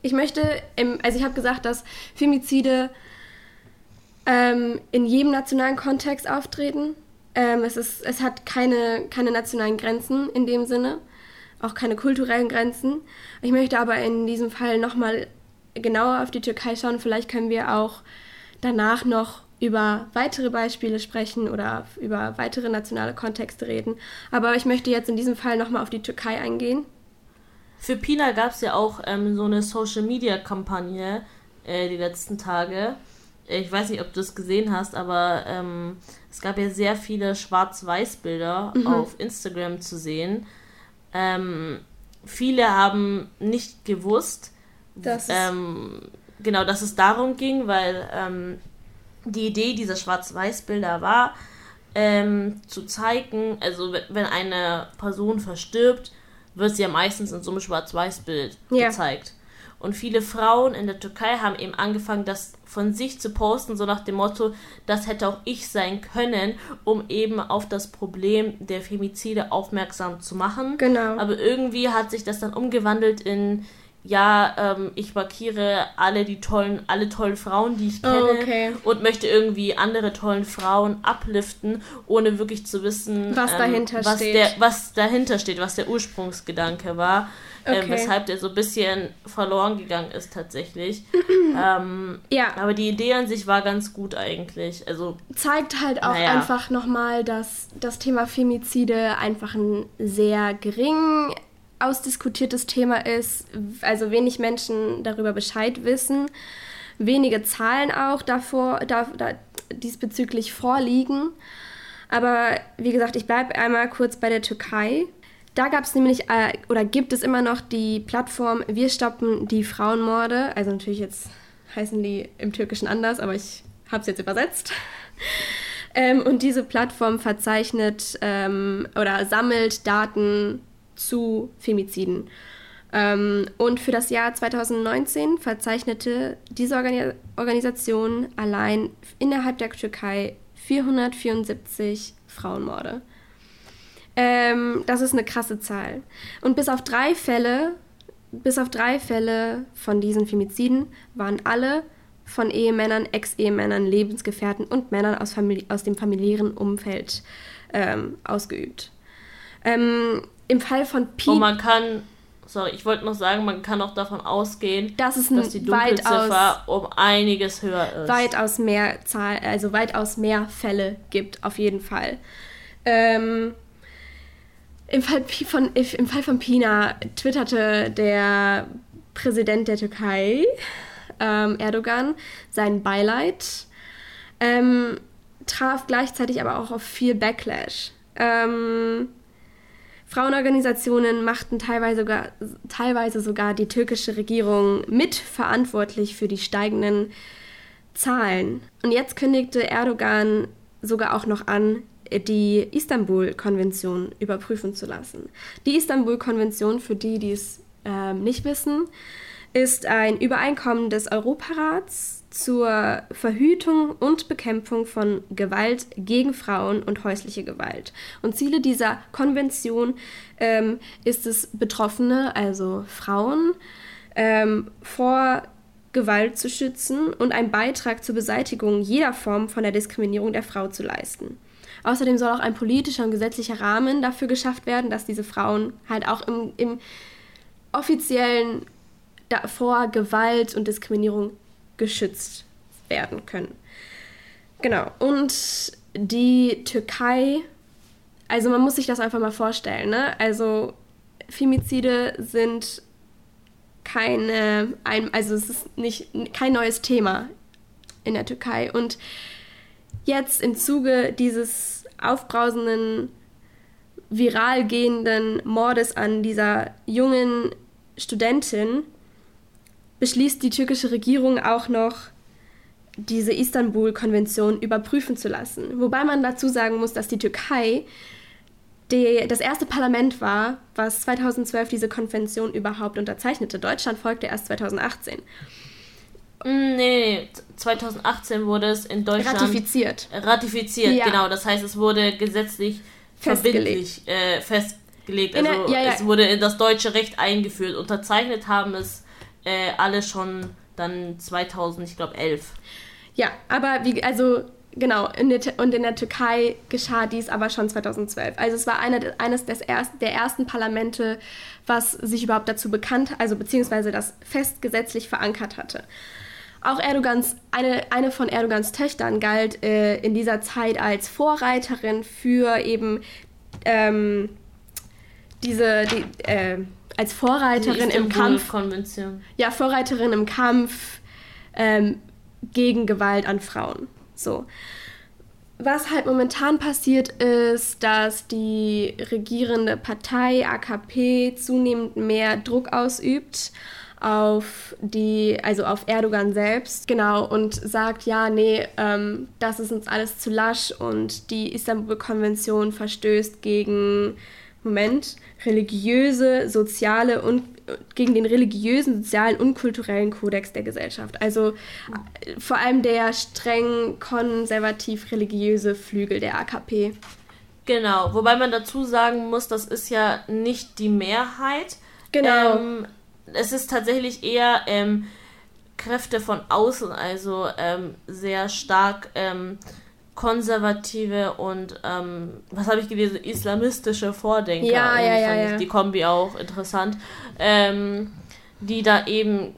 ich möchte, im, also ich habe gesagt, dass Femizide ähm, in jedem nationalen Kontext auftreten. Ähm, es, ist, es hat keine, keine nationalen Grenzen in dem Sinne, auch keine kulturellen Grenzen. Ich möchte aber in diesem Fall nochmal genauer auf die Türkei schauen. Vielleicht können wir auch danach noch über weitere Beispiele sprechen oder über weitere nationale Kontexte reden. Aber ich möchte jetzt in diesem Fall nochmal auf die Türkei eingehen. Für Pina gab es ja auch ähm, so eine Social-Media-Kampagne äh, die letzten Tage. Ich weiß nicht, ob du es gesehen hast, aber ähm, es gab ja sehr viele Schwarz-Weiß-Bilder mhm. auf Instagram zu sehen. Ähm, viele haben nicht gewusst, dass ähm, genau, dass es darum ging, weil ähm, die Idee dieser Schwarz-Weiß-Bilder war, ähm, zu zeigen, also wenn eine Person verstirbt, wird sie ja meistens in so einem Schwarz-Weiß-Bild ja. gezeigt. Und viele Frauen in der Türkei haben eben angefangen, das von sich zu posten, so nach dem Motto, das hätte auch ich sein können, um eben auf das Problem der Femizide aufmerksam zu machen. Genau. Aber irgendwie hat sich das dann umgewandelt in ja, ähm, ich markiere alle die tollen, alle tollen Frauen, die ich oh, kenne oh, okay. und möchte irgendwie andere tollen Frauen upliften, ohne wirklich zu wissen, was ähm, dahinter was steht. Der, was dahinter steht, was der Ursprungsgedanke war. Ähm, okay. Ähm, weshalb der so ein bisschen verloren gegangen ist tatsächlich. ähm, ja. Aber die Idee an sich war ganz gut eigentlich. Also zeigt halt auch naja. einfach nochmal, dass das Thema Femizide einfach ein sehr gering ausdiskutiertes Thema ist, also wenig Menschen darüber Bescheid wissen, wenige Zahlen auch davor, da, da, diesbezüglich vorliegen. Aber wie gesagt, ich bleibe einmal kurz bei der Türkei. Da gab es nämlich, äh, oder gibt es immer noch die Plattform Wir stoppen die Frauenmorde. Also natürlich jetzt heißen die im Türkischen anders, aber ich habe es jetzt übersetzt. ähm, und diese Plattform verzeichnet ähm, oder sammelt Daten zu Femiziden. Ähm, und für das Jahr 2019 verzeichnete diese Organi Organisation allein innerhalb der Türkei 474 Frauenmorde. Ähm, das ist eine krasse Zahl. Und bis auf drei Fälle, bis auf drei Fälle von diesen Femiziden waren alle von Ehemännern, Ex-Ehemännern, Lebensgefährten und Männern aus, Famili aus dem familiären Umfeld ähm, ausgeübt. Ähm, Im Fall von Pi. Und man kann, sorry, ich wollte noch sagen, man kann auch davon ausgehen, das dass die Dunkelziffer um einiges höher ist. Weitaus mehr Zahl, also weitaus mehr Fälle gibt, auf jeden Fall. Ähm, im, Fall von, Im Fall von Pina twitterte der Präsident der Türkei, ähm, Erdogan, sein Beileid, ähm, traf gleichzeitig aber auch auf viel Backlash. Ähm, Frauenorganisationen machten teilweise sogar, teilweise sogar die türkische Regierung mitverantwortlich für die steigenden Zahlen. Und jetzt kündigte Erdogan sogar auch noch an, die Istanbul-Konvention überprüfen zu lassen. Die Istanbul-Konvention, für die, die es äh, nicht wissen, ist ein Übereinkommen des Europarats zur Verhütung und Bekämpfung von Gewalt gegen Frauen und häusliche Gewalt. Und Ziele dieser Konvention ähm, ist es, Betroffene, also Frauen, ähm, vor Gewalt zu schützen und einen Beitrag zur Beseitigung jeder Form von der Diskriminierung der Frau zu leisten. Außerdem soll auch ein politischer und gesetzlicher Rahmen dafür geschafft werden, dass diese Frauen halt auch im, im offiziellen vor Gewalt und Diskriminierung geschützt werden können. Genau. Und die Türkei, also man muss sich das einfach mal vorstellen, ne? Also Femizide sind keine, also es ist nicht kein neues Thema in der Türkei. Und jetzt im Zuge dieses aufbrausenden, viral gehenden Mordes an dieser jungen Studentin beschließt die türkische Regierung auch noch, diese Istanbul-Konvention überprüfen zu lassen. Wobei man dazu sagen muss, dass die Türkei die, das erste Parlament war, was 2012 diese Konvention überhaupt unterzeichnete. Deutschland folgte erst 2018. Mm, nee, nee, 2018 wurde es in Deutschland ratifiziert. Ratifiziert, ja. genau. Das heißt, es wurde gesetzlich festgelegt. Äh, festgelegt. Also der, ja, ja. es wurde in das deutsche Recht eingeführt. Unterzeichnet haben es äh, alle schon dann 2000, ich glaube 11. Ja, aber wie, also genau, in der, und in der Türkei geschah dies aber schon 2012. Also es war eine, eines des erst, der ersten Parlamente, was sich überhaupt dazu bekannt, also beziehungsweise das fest gesetzlich verankert hatte. Auch Erdogans, eine, eine von Erdogans Töchtern galt äh, in dieser Zeit als Vorreiterin für eben ähm, diese, die, äh, als Vorreiterin im Kampf. Konvention. Ja, Vorreiterin im Kampf ähm, gegen Gewalt an Frauen. So. Was halt momentan passiert ist, dass die regierende Partei AKP zunehmend mehr Druck ausübt auf die, also auf Erdogan selbst, genau, und sagt, ja, nee, ähm, das ist uns alles zu lasch und die Istanbul-Konvention verstößt gegen Moment, religiöse, soziale und gegen den religiösen, sozialen und kulturellen Kodex der Gesellschaft. Also äh, vor allem der streng konservativ-religiöse Flügel der AKP. Genau, wobei man dazu sagen muss, das ist ja nicht die Mehrheit. Genau. Ähm, es ist tatsächlich eher ähm, Kräfte von außen, also ähm, sehr stark ähm, konservative und ähm, was habe ich gelesen, islamistische Vordenker. Ja, ja, ja, ja. Die Kombi auch interessant. Ähm, die da eben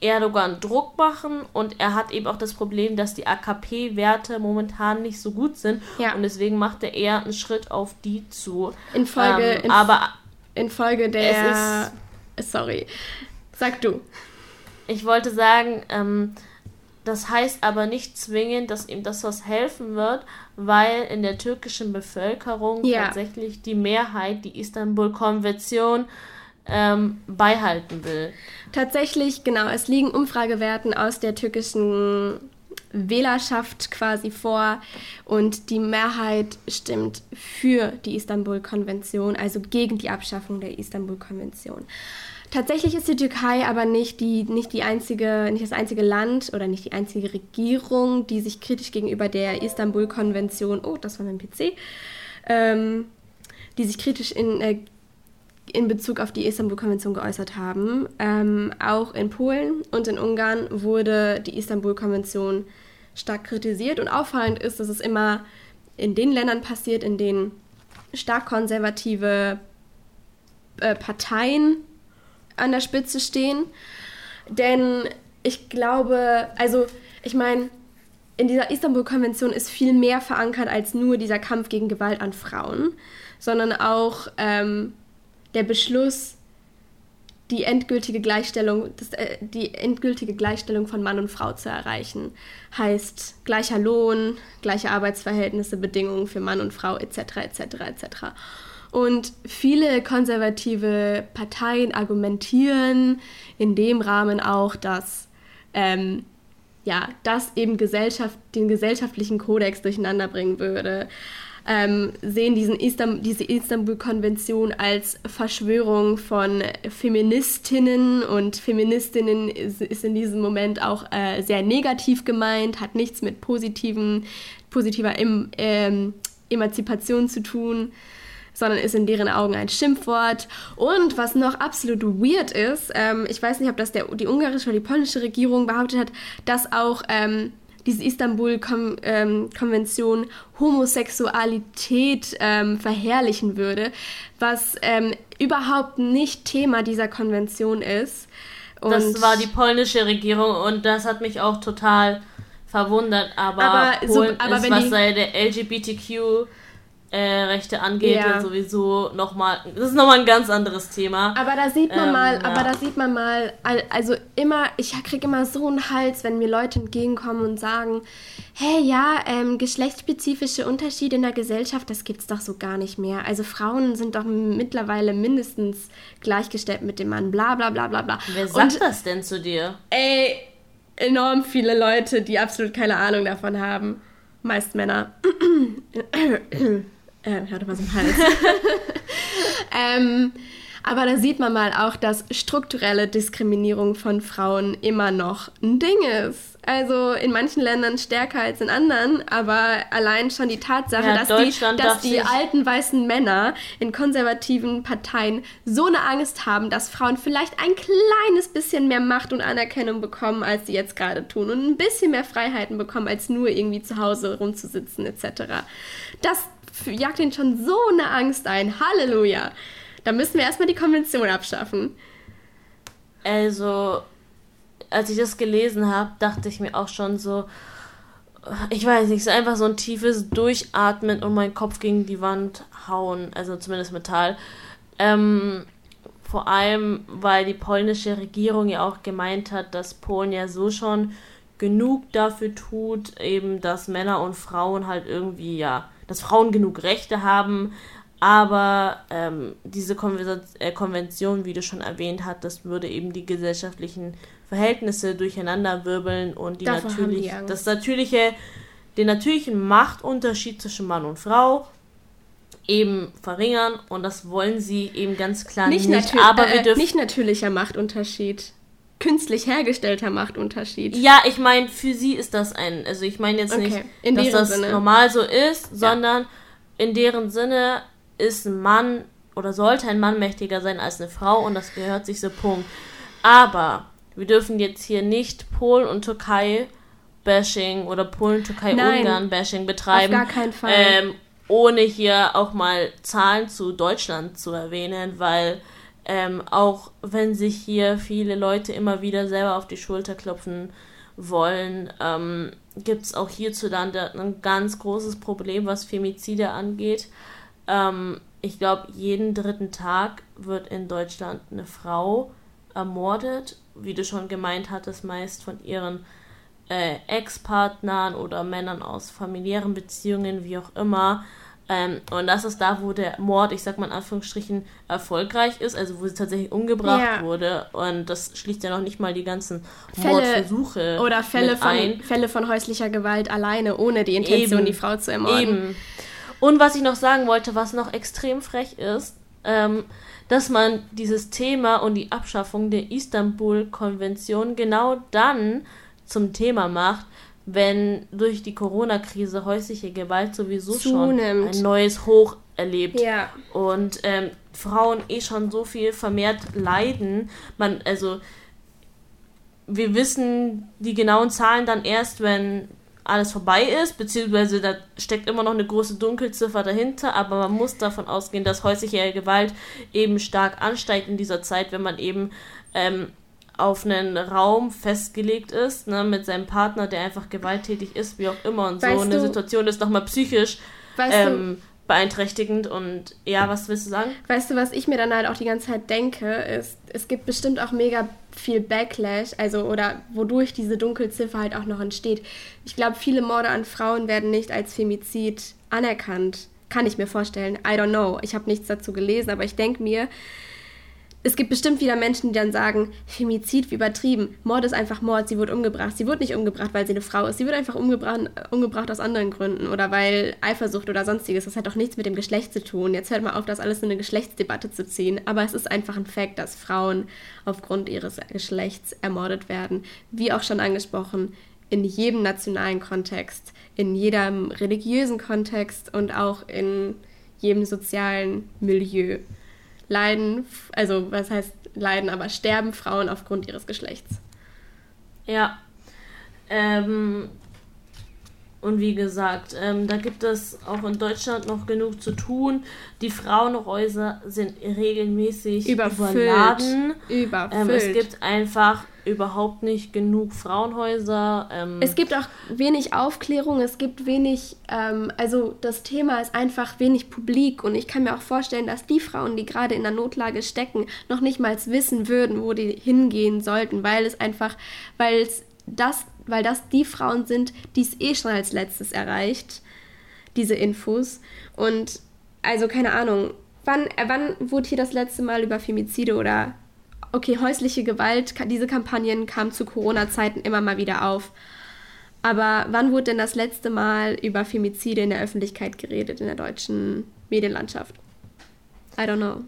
Erdogan Druck machen und er hat eben auch das Problem, dass die AKP-Werte momentan nicht so gut sind ja. und deswegen macht er eher einen Schritt auf die zu. In Folge, ähm, in, aber in Folge der, sorry, sag du. Ich wollte sagen, ähm, das heißt aber nicht zwingend, dass ihm das was helfen wird, weil in der türkischen Bevölkerung ja. tatsächlich die Mehrheit die Istanbul-Konvention ähm, beibehalten will. Tatsächlich, genau. Es liegen Umfragewerten aus der türkischen Wählerschaft quasi vor und die Mehrheit stimmt für die Istanbul-Konvention, also gegen die Abschaffung der Istanbul-Konvention. Tatsächlich ist die Türkei aber nicht, die, nicht, die einzige, nicht das einzige Land oder nicht die einzige Regierung, die sich kritisch gegenüber der Istanbul-Konvention, oh, das war mein PC, ähm, die sich kritisch in, äh, in Bezug auf die Istanbul-Konvention geäußert haben. Ähm, auch in Polen und in Ungarn wurde die Istanbul-Konvention stark kritisiert und auffallend ist, dass es immer in den Ländern passiert, in denen stark konservative äh, Parteien an der Spitze stehen. Denn ich glaube, also ich meine, in dieser Istanbul-Konvention ist viel mehr verankert als nur dieser Kampf gegen Gewalt an Frauen, sondern auch ähm, der Beschluss, die endgültige Gleichstellung, das, äh, die endgültige Gleichstellung von Mann und Frau zu erreichen. Heißt gleicher Lohn, gleiche Arbeitsverhältnisse, Bedingungen für Mann und Frau etc. etc. etc. Und viele konservative Parteien argumentieren in dem Rahmen auch, dass ähm, ja, das eben Gesellschaft, den gesellschaftlichen Kodex durcheinander bringen würde. Ähm, sehen diesen Istam diese Istanbul-Konvention als Verschwörung von Feministinnen und Feministinnen ist, ist in diesem Moment auch äh, sehr negativ gemeint, hat nichts mit positiven, positiver em, ähm, Emanzipation zu tun sondern ist in deren Augen ein Schimpfwort. Und was noch absolut weird ist, ähm, ich weiß nicht, ob das der, die ungarische oder die polnische Regierung behauptet hat, dass auch ähm, diese Istanbul-Konvention ähm, Homosexualität ähm, verherrlichen würde, was ähm, überhaupt nicht Thema dieser Konvention ist. Und das war die polnische Regierung und das hat mich auch total verwundert. Aber, aber Polen so, aber ist, was seine LGBTQ äh, Rechte angeht, ja. sowieso nochmal, das ist nochmal ein ganz anderes Thema. Aber da sieht man ähm, mal, ja. aber da sieht man mal, also immer, ich kriege immer so einen Hals, wenn mir Leute entgegenkommen und sagen, hey, ja, ähm, geschlechtsspezifische Unterschiede in der Gesellschaft, das gibt's doch so gar nicht mehr. Also Frauen sind doch mittlerweile mindestens gleichgestellt mit dem Mann, bla bla bla bla bla. Wer sagt und, das denn zu dir? Ey, enorm viele Leute, die absolut keine Ahnung davon haben. Meist Männer. Äh, ich hatte was im Hals. ähm, aber da sieht man mal auch, dass strukturelle Diskriminierung von Frauen immer noch ein Ding ist. Also in manchen Ländern stärker als in anderen, aber allein schon die Tatsache, ja, dass, die, dass die alten weißen Männer in konservativen Parteien so eine Angst haben, dass Frauen vielleicht ein kleines bisschen mehr Macht und Anerkennung bekommen, als sie jetzt gerade tun und ein bisschen mehr Freiheiten bekommen, als nur irgendwie zu Hause rumzusitzen etc. Das jagt ihnen schon so eine Angst ein. Halleluja. Da müssen wir erstmal die Konvention abschaffen. Also, als ich das gelesen habe, dachte ich mir auch schon so, ich weiß nicht, so einfach so ein tiefes Durchatmen und meinen Kopf gegen die Wand hauen, also zumindest Metall. Ähm, vor allem, weil die polnische Regierung ja auch gemeint hat, dass Polen ja so schon genug dafür tut, eben, dass Männer und Frauen halt irgendwie ja dass Frauen genug Rechte haben. Aber ähm, diese äh, Konvention, wie du schon erwähnt hast, das würde eben die gesellschaftlichen Verhältnisse durcheinander wirbeln und die natürlich, die das natürliche, den natürlichen Machtunterschied zwischen Mann und Frau eben verringern und das wollen sie eben ganz klar nicht. nicht. aber äh, nicht natürlicher Machtunterschied künstlich hergestellter Machtunterschied. Ja, ich meine, für sie ist das ein, also ich meine jetzt okay. nicht, dass das Sinne. normal so ist, ja. sondern in deren Sinne ist ein Mann oder sollte ein Mann mächtiger sein als eine Frau und das gehört sich so Punkt. Aber wir dürfen jetzt hier nicht Polen und Türkei Bashing oder Polen, Türkei, Ungarn Bashing betreiben. Auf gar keinen Fall. Ähm, ohne hier auch mal Zahlen zu Deutschland zu erwähnen, weil ähm, auch wenn sich hier viele Leute immer wieder selber auf die Schulter klopfen wollen, ähm, gibt es auch hierzulande ein ganz großes Problem, was Femizide angeht. Ähm, ich glaube, jeden dritten Tag wird in Deutschland eine Frau ermordet, wie du schon gemeint hattest, meist von ihren äh, Ex-Partnern oder Männern aus familiären Beziehungen, wie auch immer. Ähm, und das ist da, wo der Mord, ich sag mal in Anführungsstrichen, erfolgreich ist, also wo sie tatsächlich umgebracht ja. wurde. Und das schließt ja noch nicht mal die ganzen Fälle, Mordversuche oder Fälle von, ein. Fälle von häuslicher Gewalt alleine, ohne die Intention, Eben. die Frau zu ermorden. Eben. Und was ich noch sagen wollte, was noch extrem frech ist, ähm, dass man dieses Thema und die Abschaffung der Istanbul-Konvention genau dann zum Thema macht, wenn durch die Corona-Krise häusliche Gewalt sowieso Zunimmt. schon ein neues Hoch erlebt. Ja. Und ähm, Frauen eh schon so viel vermehrt leiden. Man, also wir wissen die genauen Zahlen dann erst, wenn alles vorbei ist, beziehungsweise da steckt immer noch eine große Dunkelziffer dahinter, aber man muss davon ausgehen, dass häusliche Gewalt eben stark ansteigt in dieser Zeit, wenn man eben ähm, auf einen Raum festgelegt ist, ne, mit seinem Partner, der einfach gewalttätig ist, wie auch immer. Und weißt so eine Situation ist nochmal psychisch ähm, beeinträchtigend. Und ja, was willst du sagen? Weißt du, was ich mir dann halt auch die ganze Zeit denke, ist, es gibt bestimmt auch mega viel Backlash, also oder wodurch diese Dunkelziffer halt auch noch entsteht. Ich glaube, viele Morde an Frauen werden nicht als Femizid anerkannt. Kann ich mir vorstellen. I don't know. Ich habe nichts dazu gelesen, aber ich denke mir, es gibt bestimmt wieder Menschen, die dann sagen, Femizid, wie übertrieben. Mord ist einfach Mord, sie wird umgebracht. Sie wird nicht umgebracht, weil sie eine Frau ist. Sie wird einfach umgebracht, umgebracht aus anderen Gründen oder weil Eifersucht oder sonstiges. Das hat doch nichts mit dem Geschlecht zu tun. Jetzt hört mal auf, das alles in eine Geschlechtsdebatte zu ziehen. Aber es ist einfach ein Fakt, dass Frauen aufgrund ihres Geschlechts ermordet werden. Wie auch schon angesprochen, in jedem nationalen Kontext, in jedem religiösen Kontext und auch in jedem sozialen Milieu leiden, also was heißt leiden, aber sterben Frauen aufgrund ihres Geschlechts. Ja. Ähm, und wie gesagt, ähm, da gibt es auch in Deutschland noch genug zu tun. Die Frauenhäuser sind regelmäßig Überfüllt. überladen. Überfüllt. Ähm, es gibt einfach überhaupt nicht genug Frauenhäuser. Ähm. Es gibt auch wenig Aufklärung, es gibt wenig, ähm, also das Thema ist einfach wenig publik und ich kann mir auch vorstellen, dass die Frauen, die gerade in der Notlage stecken, noch nicht mal wissen würden, wo die hingehen sollten, weil es einfach, weil es das, weil das die Frauen sind, die es eh schon als letztes erreicht, diese Infos. Und also keine Ahnung, wann, wann wurde hier das letzte Mal über Femizide oder okay, häusliche Gewalt, diese Kampagnen kamen zu Corona-Zeiten immer mal wieder auf. Aber wann wurde denn das letzte Mal über Femizide in der Öffentlichkeit geredet in der deutschen Medienlandschaft? I don't know.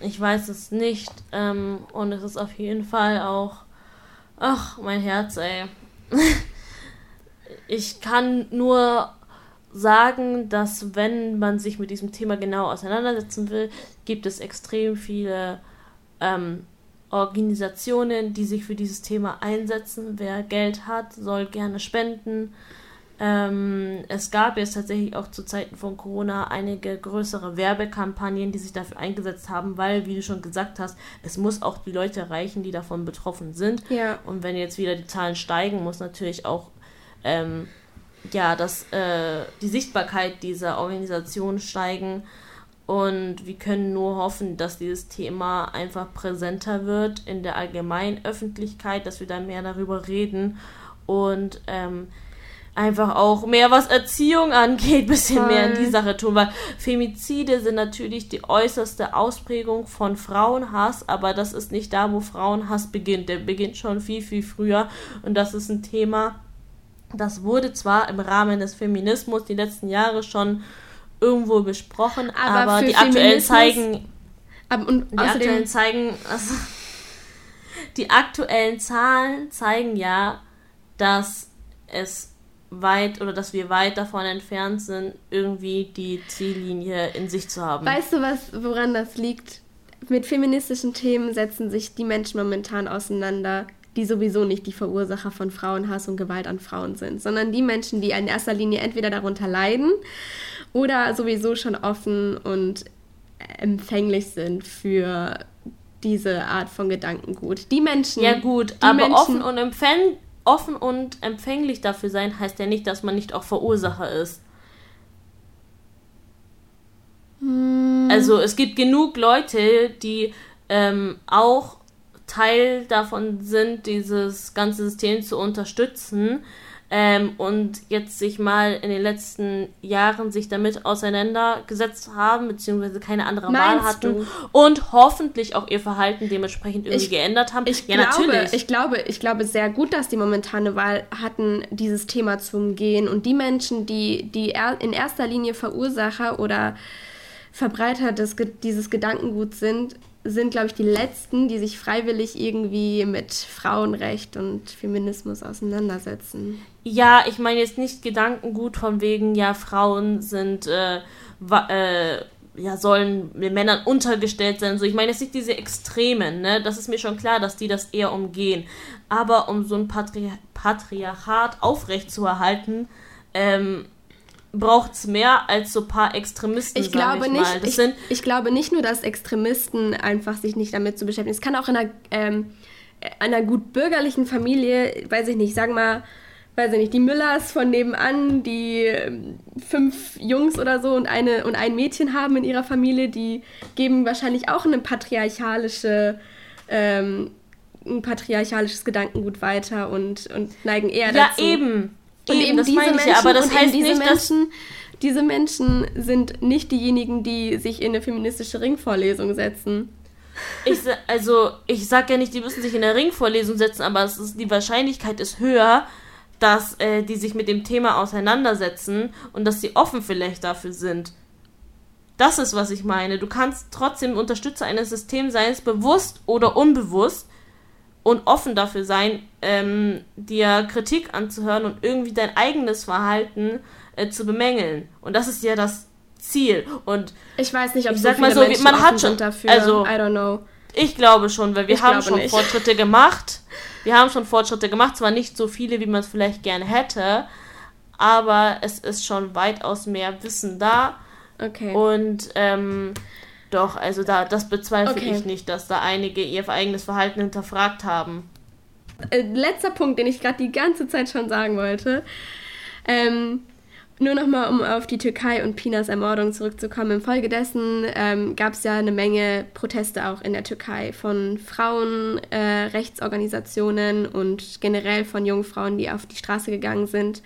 Ich weiß es nicht. Ähm, und es ist auf jeden Fall auch. Ach, mein Herz, ey. ich kann nur sagen, dass wenn man sich mit diesem Thema genau auseinandersetzen will, gibt es extrem viele ähm, Organisationen, die sich für dieses Thema einsetzen. Wer Geld hat, soll gerne spenden. Ähm, es gab jetzt tatsächlich auch zu Zeiten von Corona einige größere Werbekampagnen, die sich dafür eingesetzt haben, weil, wie du schon gesagt hast, es muss auch die Leute erreichen, die davon betroffen sind. Ja. Und wenn jetzt wieder die Zahlen steigen, muss natürlich auch ähm, ja, dass äh, die Sichtbarkeit dieser Organisation steigen. Und wir können nur hoffen, dass dieses Thema einfach präsenter wird in der allgemeinen Öffentlichkeit, dass wir da mehr darüber reden und ähm, einfach auch mehr was Erziehung angeht, bisschen Voll. mehr in die Sache tun, weil Femizide sind natürlich die äußerste Ausprägung von Frauenhass, aber das ist nicht da, wo Frauenhass beginnt. Der beginnt schon viel, viel früher und das ist ein Thema, das wurde zwar im Rahmen des Feminismus die letzten Jahre schon irgendwo besprochen, aber, aber die aktuellen zeigen. Aber, und die aktuellen zeigen. Also, die aktuellen Zahlen zeigen ja, dass es weit oder dass wir weit davon entfernt sind, irgendwie die Ziellinie in sich zu haben. Weißt du, was, woran das liegt? Mit feministischen Themen setzen sich die Menschen momentan auseinander, die sowieso nicht die Verursacher von Frauenhass und Gewalt an Frauen sind, sondern die Menschen, die in erster Linie entweder darunter leiden oder sowieso schon offen und empfänglich sind für diese Art von Gedankengut. Die Menschen. Ja, gut, aber Menschen, offen, und empfäng, offen und empfänglich dafür sein, heißt ja nicht, dass man nicht auch Verursacher ist. Hm. Also, es gibt genug Leute, die ähm, auch Teil davon sind, dieses ganze System zu unterstützen ähm, und jetzt sich mal in den letzten Jahren sich damit auseinandergesetzt haben, beziehungsweise keine andere Meinst Wahl hatten du? und hoffentlich auch ihr Verhalten dementsprechend irgendwie ich, geändert haben. Ich ja, glaube, natürlich. Ich glaube, ich glaube sehr gut, dass die momentane Wahl hatten, dieses Thema zu umgehen und die Menschen, die, die in erster Linie Verursacher oder Verbreiter des, dieses Gedankenguts sind, sind, glaube ich, die Letzten, die sich freiwillig irgendwie mit Frauenrecht und Feminismus auseinandersetzen. Ja, ich meine jetzt nicht Gedankengut von wegen, ja, Frauen sind äh, äh, ja, sollen den Männern untergestellt sein. So, ich meine, es sind diese Extremen, ne? Das ist mir schon klar, dass die das eher umgehen. Aber um so ein Patri Patriarchat aufrechtzuerhalten, ähm, braucht es mehr als so ein paar Extremisten. Ich glaube ich nicht. Ich, ich, glaube nicht nur, dass Extremisten einfach sich nicht damit zu beschäftigen. Es kann auch in einer, ähm, einer gut bürgerlichen Familie, weiß ich nicht, sagen wir mal, weiß ich nicht, die Müllers von nebenan, die ähm, fünf Jungs oder so und, eine, und ein Mädchen haben in ihrer Familie, die geben wahrscheinlich auch eine patriarchalische, ähm, ein patriarchalisches Gedankengut weiter und, und neigen eher ja, dazu. Ja, eben. Und eben, eben das diese Menschen, ja, aber das heißt diese nicht, Menschen, diese Menschen sind nicht diejenigen, die sich in eine feministische Ringvorlesung setzen. Ich, also, ich sag ja nicht, die müssen sich in eine Ringvorlesung setzen, aber ist, die Wahrscheinlichkeit ist höher, dass äh, die sich mit dem Thema auseinandersetzen und dass sie offen vielleicht dafür sind. Das ist, was ich meine. Du kannst trotzdem Unterstützer eines Systems sein, bewusst oder unbewusst und offen dafür sein, ähm, dir Kritik anzuhören und irgendwie dein eigenes Verhalten äh, zu bemängeln. Und das ist ja das Ziel. Und ich weiß nicht, ob ich so sag mal so, Menschen man hat schon dafür. Also, I don't know. Ich glaube schon, weil wir ich haben schon nicht. Fortschritte gemacht. Wir haben schon Fortschritte gemacht, zwar nicht so viele, wie man es vielleicht gerne hätte, aber es ist schon weitaus mehr Wissen da. Okay. Und ähm, doch, also da, das bezweifle Okay. ich nicht, dass da einige ihr eigenes Verhalten hinterfragt haben. Äh, letzter Punkt, den ich gerade die ganze Zeit schon sagen wollte. Ähm, nur nochmal, um auf die Türkei und Pinas Ermordung zurückzukommen. Infolgedessen ähm, gab es ja eine Menge Proteste auch in der Türkei von Frauen, äh, und generell von jungen Frauen, die auf die Straße gegangen sind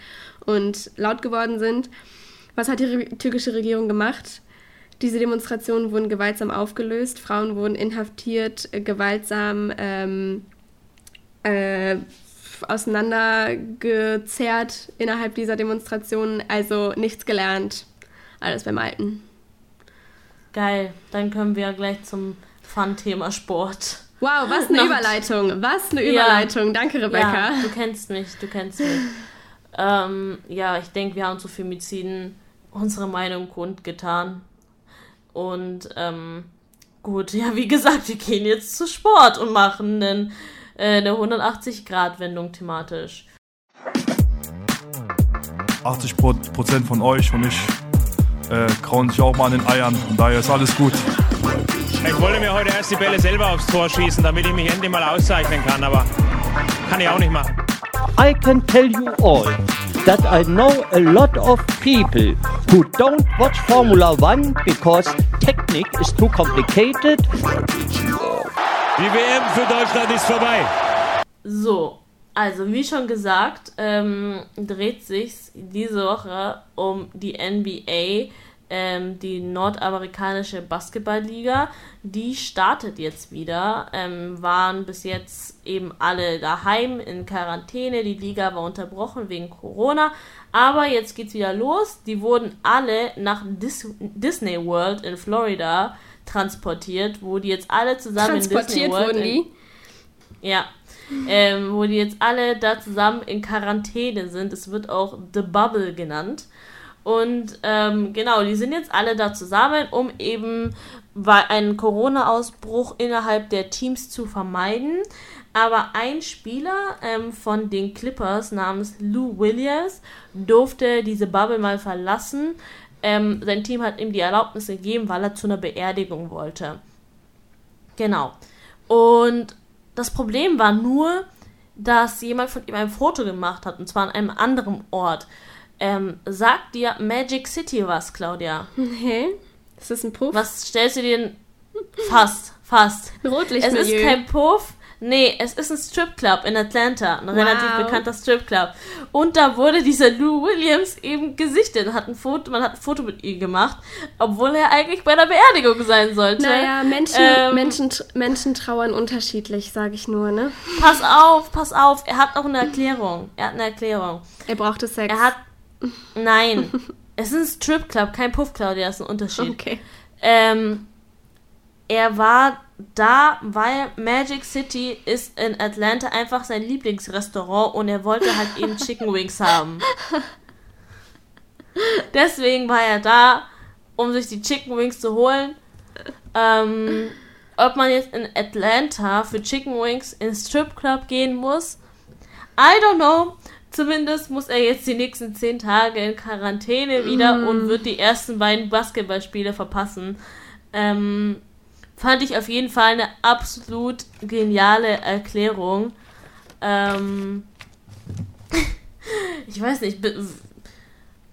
und laut geworden sind. Was hat die re- türkische Regierung gemacht? Diese Demonstrationen wurden gewaltsam aufgelöst, Frauen wurden inhaftiert, äh, gewaltsam ähm, äh, auseinandergezerrt innerhalb dieser Demonstrationen. Also nichts gelernt. Alles beim Alten. Geil, dann können wir gleich zum Fun-Thema Sport. Wow, was eine Überleitung. Was eine Ja. Überleitung. Danke, Rebecca. Ja, du kennst mich, du kennst mich. ähm, ja, ich denke, wir haben zu Femiziden unsere Meinung kundgetan. Und ähm, gut, ja, wie gesagt, wir gehen jetzt zu Sport und machen einen, äh, eine 180-Grad-Wendung thematisch. 80 Pro- Prozent von euch und ich äh, krauen sich auch mal an den Eiern. Von daher ist alles gut. Ich wollte mir heute erst die Bälle selber aufs Tor schießen, damit ich mich endlich mal auszeichnen kann, aber kann ich auch nicht machen. I can tell you all that I know a lot of people who don't watch Formula One because technique is too complicated. Die WM für Deutschland ist vorbei. So, also wie schon gesagt, ähm, dreht sich diese Woche um die NBA, ähm, die nordamerikanische Basketballliga. Die startet jetzt wieder. Ähm, waren bis jetzt eben alle daheim in Quarantäne. Die Liga war unterbrochen wegen Corona. Aber jetzt geht's wieder los. Die wurden alle nach Dis Disney World in Florida transportiert, wo die jetzt alle zusammen in Disney Transportiert World wurden in, die? ja. Ähm, wo die jetzt alle da zusammen in Quarantäne sind. Es wird auch The Bubble genannt. Und ähm, genau, die sind jetzt alle da zusammen, um eben einen Corona-Ausbruch innerhalb der Teams zu vermeiden. Aber ein Spieler ähm, von den Clippers namens Lou Williams durfte diese Bubble mal verlassen. Ähm, sein Team hat ihm die Erlaubnis gegeben, weil er zu einer Beerdigung wollte. Genau. Und das Problem war nur, dass jemand von ihm ein Foto gemacht hat, und zwar an einem anderen Ort. Ähm, sagt dir Magic City was, Claudia? Nee. Ist das ein Puff? Was stellst du dir denn? Fast, fast. Ein Es Rotlichtmilieu. ist kein Puff. Nee, es ist ein Stripclub in Atlanta, ein relativ Wow. bekannter Stripclub. Und da wurde dieser Lou Williams eben gesichtet. Hat ein Foto, man hat ein Foto mit ihm gemacht, obwohl er eigentlich bei der Beerdigung sein sollte. Naja, Menschen, Ähm, Menschen, Menschen trauern unterschiedlich, sage ich nur, ne? Pass auf, pass auf. Er hat auch eine Erklärung. Er hat eine Erklärung. Er brauchte Sex. Er hat. Nein. es ist ein Stripclub, kein Puff, Claudia, ist ein Unterschied. Okay. Ähm, er war da, weil Magic City ist in Atlanta einfach sein Lieblingsrestaurant und er wollte halt eben Chicken Wings haben. Deswegen war er da um sich die Chicken Wings zu holen. Ähm, ob man jetzt in Atlanta für Chicken Wings ins Strip Club gehen muss, I don't know. Zumindest muss er jetzt die nächsten zehn Tage in Quarantäne wieder Mm. und wird die ersten beiden Basketballspiele verpassen. Ähm, fand ich auf jeden Fall eine absolut geniale Erklärung. Ähm, ich weiß nicht.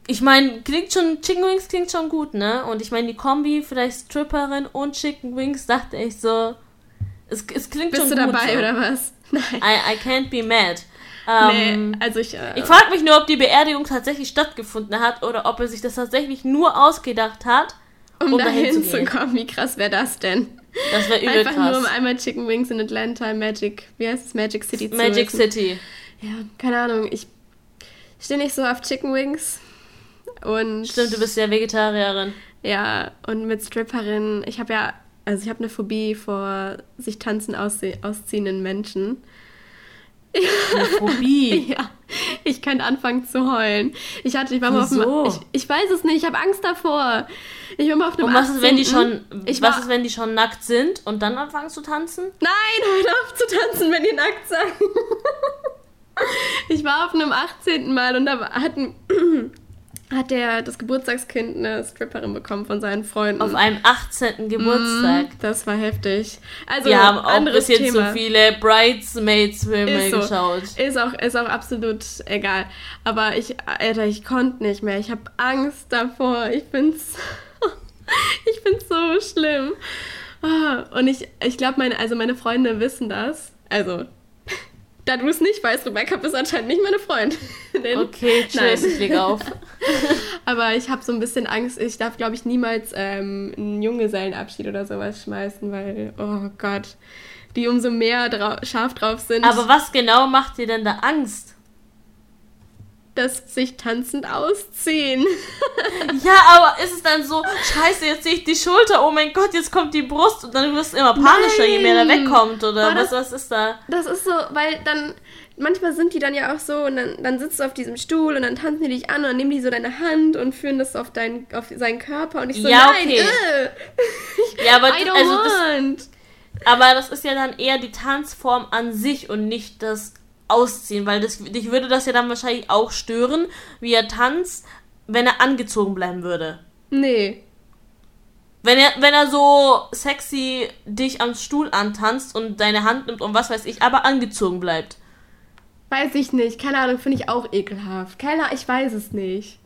Ich meine, klingt schon, Chicken Wings klingt schon gut, ne? Und ich meine, die Kombi, vielleicht Stripperin und Chicken Wings, dachte ich so. Es, es klingt Bist schon du gut. dabei so. oder was? Nein. I, I can't be mad. Ähm, nee, also ich. Äh, ich frage mich nur, ob die Beerdigung tatsächlich stattgefunden hat oder ob er sich das tatsächlich nur ausgedacht hat, um, um dahin dahin zu gehen. kommen, wie krass wäre das denn? Das wäre übel Einfach nur um krass. einmal Chicken Wings in Atlanta, Magic, wie heißt es, Magic City zu Magic essen. City. Ja, keine Ahnung, ich stehe nicht so auf Chicken Wings. Und Stimmt, du bist ja Vegetarierin. Ja, und mit Stripperinnen, ich habe ja, also ich habe eine Phobie vor sich tanzen ausziehenden Menschen. Eine Phobie? ja, ich könnte anfangen zu heulen. Ich hatte, ich war mal Wieso? auf dem, ich, ich weiß es nicht, ich habe Angst davor. Ich war mal auf einem Und was ist, wenn die schon, 18.. Ich was war, ist, wenn die schon nackt sind und dann anfangen zu tanzen? Nein, hört auf zu tanzen, wenn die nackt sind. ich war auf einem 18. Mal und da hatten, hat der, das Geburtstagskind eine Stripperin bekommen von seinen Freunden. Auf einem 18. Geburtstag. Mm, Das war heftig. Also, Wir haben auch anderes bisschen Thema. zu viele Bridesmaids-Filme so. geschaut. Ist auch, ist auch absolut egal. Aber ich, Alter, ich konnte nicht mehr. Ich habe Angst davor. Ich find's, ich find's so schlimm. Ah, Und ich, ich glaube, meine, also meine Freunde wissen das. Also, da du es nicht weißt, Rebecca, bist anscheinend nicht meine Freundin. Okay, tschüss, ich leg auf. Aber ich habe so ein bisschen Angst. Ich darf, glaube ich, niemals ähm, einen Junggesellenabschied oder sowas schmeißen, weil, oh Gott, die umso mehr drau scharf drauf sind. Aber was genau macht dir denn da Angst? Dass sich tanzend ausziehen. Ja, aber ist es dann so, scheiße, jetzt sehe ich die Schulter, oh mein Gott, jetzt kommt die Brust und dann wirst du immer panischer, je mehr da Nein. wegkommt, oder Aber was, das- was ist da? Das ist so, weil dann, manchmal sind die dann ja auch so und dann, dann sitzt du auf diesem Stuhl und dann tanzen die dich an und dann nehmen die so deine Hand und führen das auf, dein, auf seinen Körper und ich so, Ja, nein, okay. äh. Ja, aber I don't also das. Aber das ist ja dann eher die Tanzform an sich und nicht das Ausziehen, weil das, dich würde das ja dann wahrscheinlich auch stören, wie er tanzt, wenn er angezogen bleiben würde. Nee. Wenn er, wenn er so sexy dich am Stuhl antanzt und deine Hand nimmt und was weiß ich, aber angezogen bleibt. Weiß ich nicht. Keine Ahnung, finde ich auch ekelhaft. Keine Ahnung, ich weiß es nicht.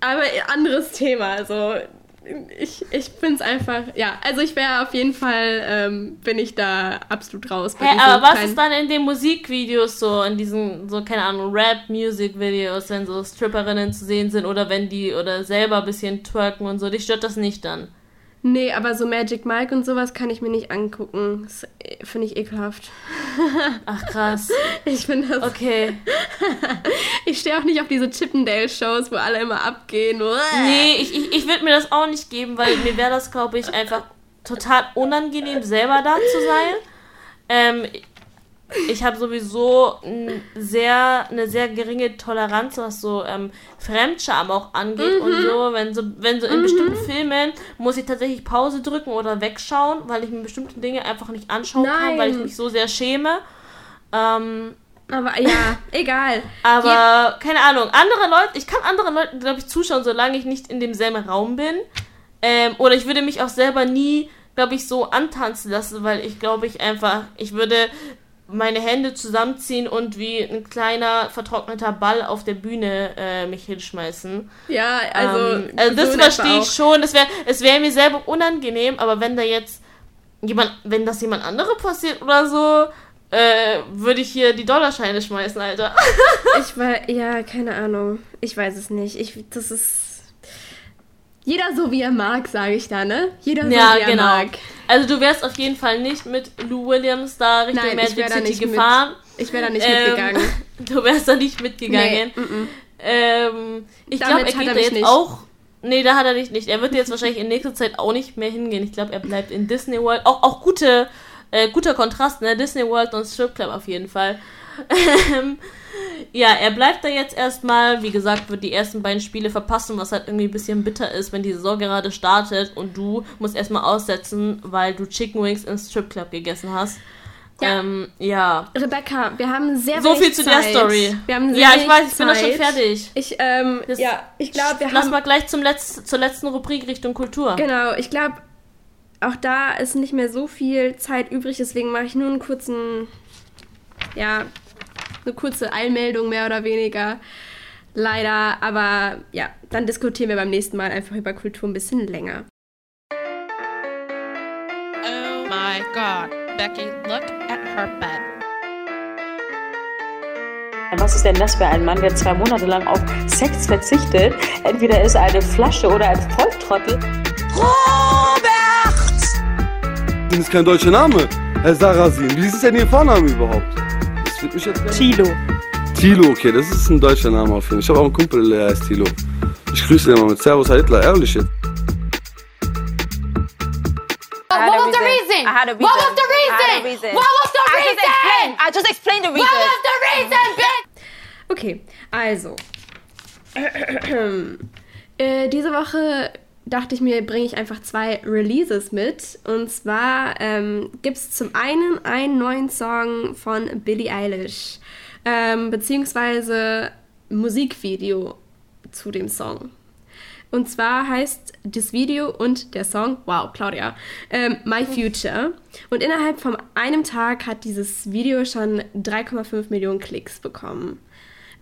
Aber anderes Thema. Also, ich, ich finde es einfach. Ja, also ich wäre auf jeden Fall, ähm, bin ich da absolut raus. diesen aber was ist dann in den Musikvideos so, in diesen, so, keine Ahnung, Rap-Music-Videos, wenn so Stripperinnen zu sehen sind oder wenn die oder selber ein bisschen twerken und so, dich stört das nicht dann? Nee, aber so Magic Mike und sowas kann ich mir nicht angucken. Das äh, finde ich ekelhaft. Ach krass. Ich finde das. Okay. ich stehe auch nicht auf diese Chippendale-Shows, wo alle immer abgehen. Nee, ich, ich, ich würde mir das auch nicht geben, weil mir wäre das, glaube ich, einfach total unangenehm, selber da zu sein. Ähm, ich habe sowieso ein sehr, eine sehr geringe Toleranz, was so ähm, Fremdscham auch angeht Mhm. und so. Wenn so, wenn so in Mhm. bestimmten Filmen muss ich tatsächlich Pause drücken oder wegschauen, weil ich mir bestimmte Dinge einfach nicht anschauen kann, weil ich Nein. mich so sehr schäme. Ähm, aber ja, egal. Aber keine Ahnung, andere Leute, ich kann anderen Leuten, glaube ich, zuschauen, solange ich nicht in demselben Raum bin. Ähm, oder ich würde mich auch selber nie, glaube ich, so antanzen lassen, weil ich glaube ich einfach, ich würde meine Hände zusammenziehen und wie ein kleiner vertrockneter Ball auf der Bühne äh, mich hinschmeißen. Ja, also. ähm, also das so verstehe ich auch. schon. Es wäre es wär mir selber unangenehm, aber wenn da jetzt jemand, wenn das jemand andere passiert oder so, äh, würde ich hier die Dollarscheine schmeißen, Alter. Ich war, ja, keine Ahnung. Ich weiß es nicht. Ich, das ist. Jeder so wie er mag, sage ich da, ne? Jeder so ja, wie er genau. mag. Also du wärst auf jeden Fall nicht mit Lou Williams da Richtung Nein, ich Magic City nicht mit- gefahren. ich wär da nicht Ähm, mitgegangen. Du wärst da nicht mitgegangen. Nee, mm-mm. Ähm, ich glaube, er hat geht er da jetzt nicht. auch. Nee, da hat er dich nicht. Er wird jetzt wahrscheinlich in nächster Zeit auch nicht mehr hingehen. Ich glaube, er bleibt in Disney World. Auch, auch gute, äh, guter Kontrast, ne? Disney World und Strip Club auf jeden Fall. Ähm, ja, er bleibt da jetzt erstmal. Wie gesagt, wird die ersten beiden Spiele verpassen, was halt irgendwie ein bisschen bitter ist, wenn die Saison gerade startet und du musst erstmal aussetzen, weil du Chicken Wings im Stripclub gegessen hast. Ja. Ähm, ja. Rebecca, wir haben sehr So viel zu Zeit. der Story. Wir haben sehr ja, ich weiß, ich bin doch schon fertig. Ich, ähm, Das- ja, ich glaube, wir Lass haben... mal gleich zum Letz zur letzten Rubrik Richtung Kultur. Genau, ich glaube, auch da ist nicht mehr so viel Zeit übrig, deswegen mache ich nur einen kurzen, ja, eine kurze Eilmeldung mehr oder weniger. Leider, aber ja, dann diskutieren wir beim nächsten Mal einfach über Kultur ein bisschen länger. Oh my god. Becky, look at her bed. Was ist denn das für ein Mann, der zwei Monate lang auf Sex verzichtet? Entweder ist er eine Flasche oder ein Volltrottel. Robert! Das ist kein deutscher Name. Herr Sarasin, wie ist denn Ihr Vorname überhaupt? Mich jetzt Tilo. Tilo, okay, das ist ein deutscher Name auf jeden Fall. Ich habe auch einen Kumpel, der heißt Tilo. Ich grüße den mal mit Servus, Herr Hitler, ehrlich jetzt. What was the reason? I had a reason. What was the reason? reason. What was the I just reason? explained. I just explained the reason. What was the reason, bitch? Okay, also. äh, diese Woche dachte ich mir, bringe ich einfach zwei Releases mit. Und zwar ähm, gibt es zum einen einen neuen Song von Billie Eilish, ähm, beziehungsweise Musikvideo zu dem Song. Und zwar heißt das Video und der Song, wow, Claudia, ähm, My Future. Und innerhalb von einem Tag hat dieses Video schon 3,5 Millionen Klicks bekommen.